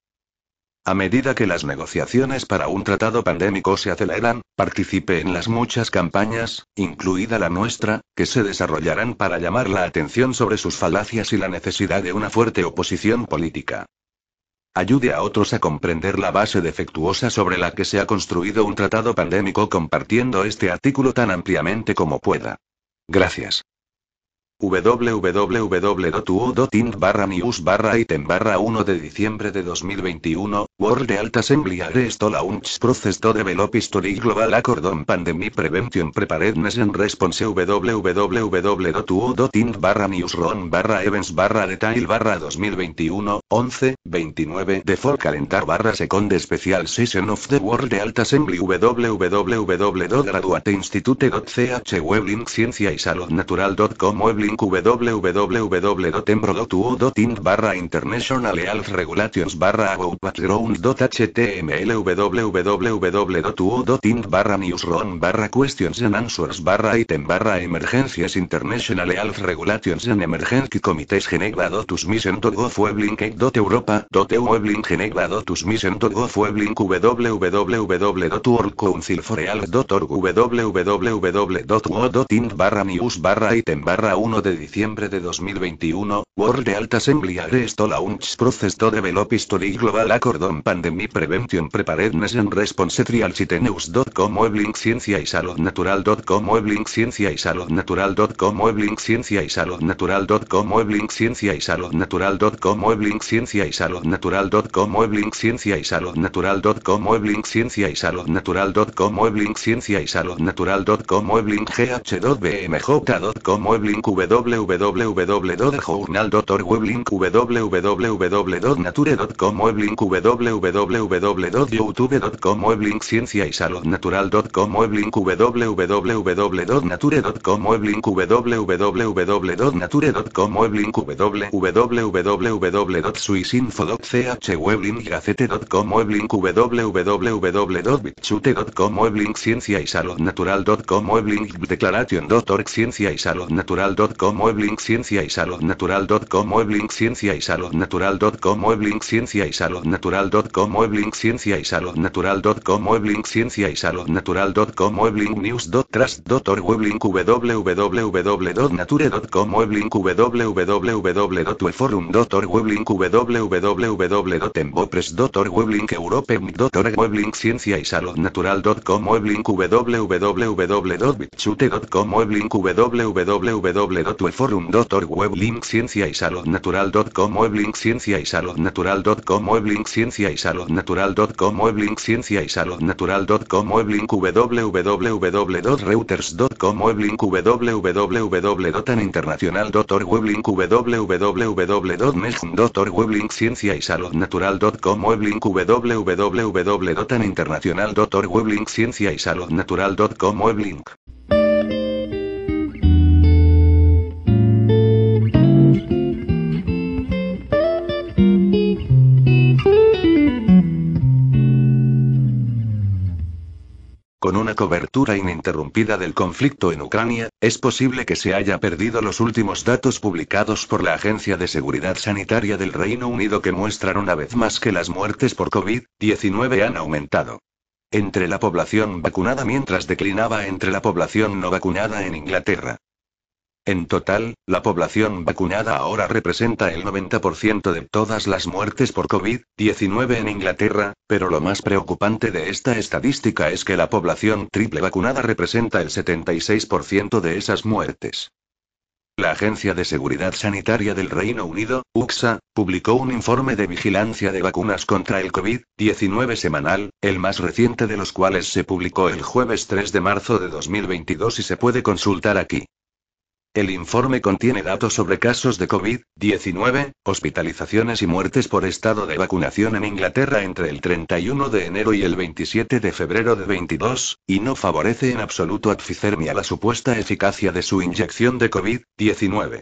S1: A medida que las negociaciones para un tratado pandémico se aceleran, participe en las muchas campañas, incluida la nuestra, que se desarrollarán para llamar la atención sobre sus falacias y la necesidad de una fuerte oposición política. Ayude a otros a comprender la base defectuosa sobre la que se ha construido un tratado pandémico compartiendo este artículo tan ampliamente como pueda. Gracias www.uo.int barra news barra item barra 1 de diciembre de 2021, World Alt Assembly Arrest Launch Process to Develop History Global Accord on Pandemic Prevention Preparedness and Response www.uo.int barra newsroom barra events barra detail barra 2021, 11, 29 de Fall Calendar barra Second Special Session of the World Alt Assembly www.graduateinstitute.ch Weblink Ciencia y Salud Natural.com link www.embro.uo.int barra international health regulations barra about background.html www.uo.int barra newsroom barra questions and answers barra item barra emergencias international health regulations and emergency committees geneva.us mission.gov weblink europa.eu weblink geneva.us mission.gov weblink www.worldcouncilforhealth.org www.uo.int barra news barra item barra 1 de diciembre de 2021, World Alt Assembly Arrest Launch Process to Develop History Global Accord Pandemic Prevention Preparedness and Response Trialsitenews.com Weblink Ciencia y Salud Natural.com Weblink Ciencia y Salud Natural.com Weblink Ciencia y Salud Natural.com Weblink Ciencia y Salud Natural.com Weblink Ciencia y Salud Natural.com Weblink Ciencia y Salud Natural.com Weblink Ciencia y Salud Natural.com Weblink Ciencia y Salud Natural.com Weblink GH2BMJ.com Weblink www.journal.org weblink www.nature.com weblink www www.youtube.com Weblink Ciencia y Salud Natural.com Weblink www.nature.com Weblink www.nature.com Weblink www.suisinfo.ch Weblink Gacete.com Weblink www.bitchute.com Ciencia y Salud Natural.com Declaration.org Ciencia y Salud Natural.com Ciencia y Salud Natural.com Ciencia y Salud Natural.com Ciencia y Salud Natural.com Weblink Ciencia y Salud Natural.com Weblink Ciencia y Salud Natural.com Weblink News.trust.org Weblink www.nature.com Weblink www.weforum.org Weblink www.embopress.org Weblink Europe.org Weblink Ciencia y Salud Natural.com Weblink www.bitchute.com Weblink www.weforum.org Weblink Ciencia y Salud Natural.com Weblink Ciencia y Salud Natural.com Weblink Ciencia y Salud Natural.com Weblink Ciencia y Salud Natural.com Weblink www.reuters.com Weblink www.taninternacional.org Weblink www.mejum.org Weblink Ciencia y Salud Natural.com Weblink www.taninternacional.org Weblink Ciencia y Salud Natural.com Weblink Con una cobertura ininterrumpida del conflicto en Ucrania, es posible que se haya perdido los últimos datos publicados por la Agencia de Seguridad Sanitaria del Reino Unido que muestran una vez más que las muertes por COVID-19 han aumentado. Entre la población vacunada mientras declinaba entre la población no vacunada en Inglaterra. En total, la población vacunada ahora representa el 90% de todas las muertes por COVID-19 en Inglaterra, pero lo más preocupante de esta estadística es que la población triple vacunada representa el 76% de esas muertes. La Agencia de Seguridad Sanitaria del Reino Unido, UXA, publicó un informe de vigilancia de vacunas contra el COVID-19 semanal, el más reciente de los cuales se publicó el jueves 3 de marzo de 2022 y se puede consultar aquí. El informe contiene datos sobre casos de COVID-19, hospitalizaciones y muertes por estado de vacunación en Inglaterra entre el 31 de enero y el 27 de febrero de 22, y no favorece en absoluto a Pfizer ni a la supuesta eficacia de su inyección de COVID-19.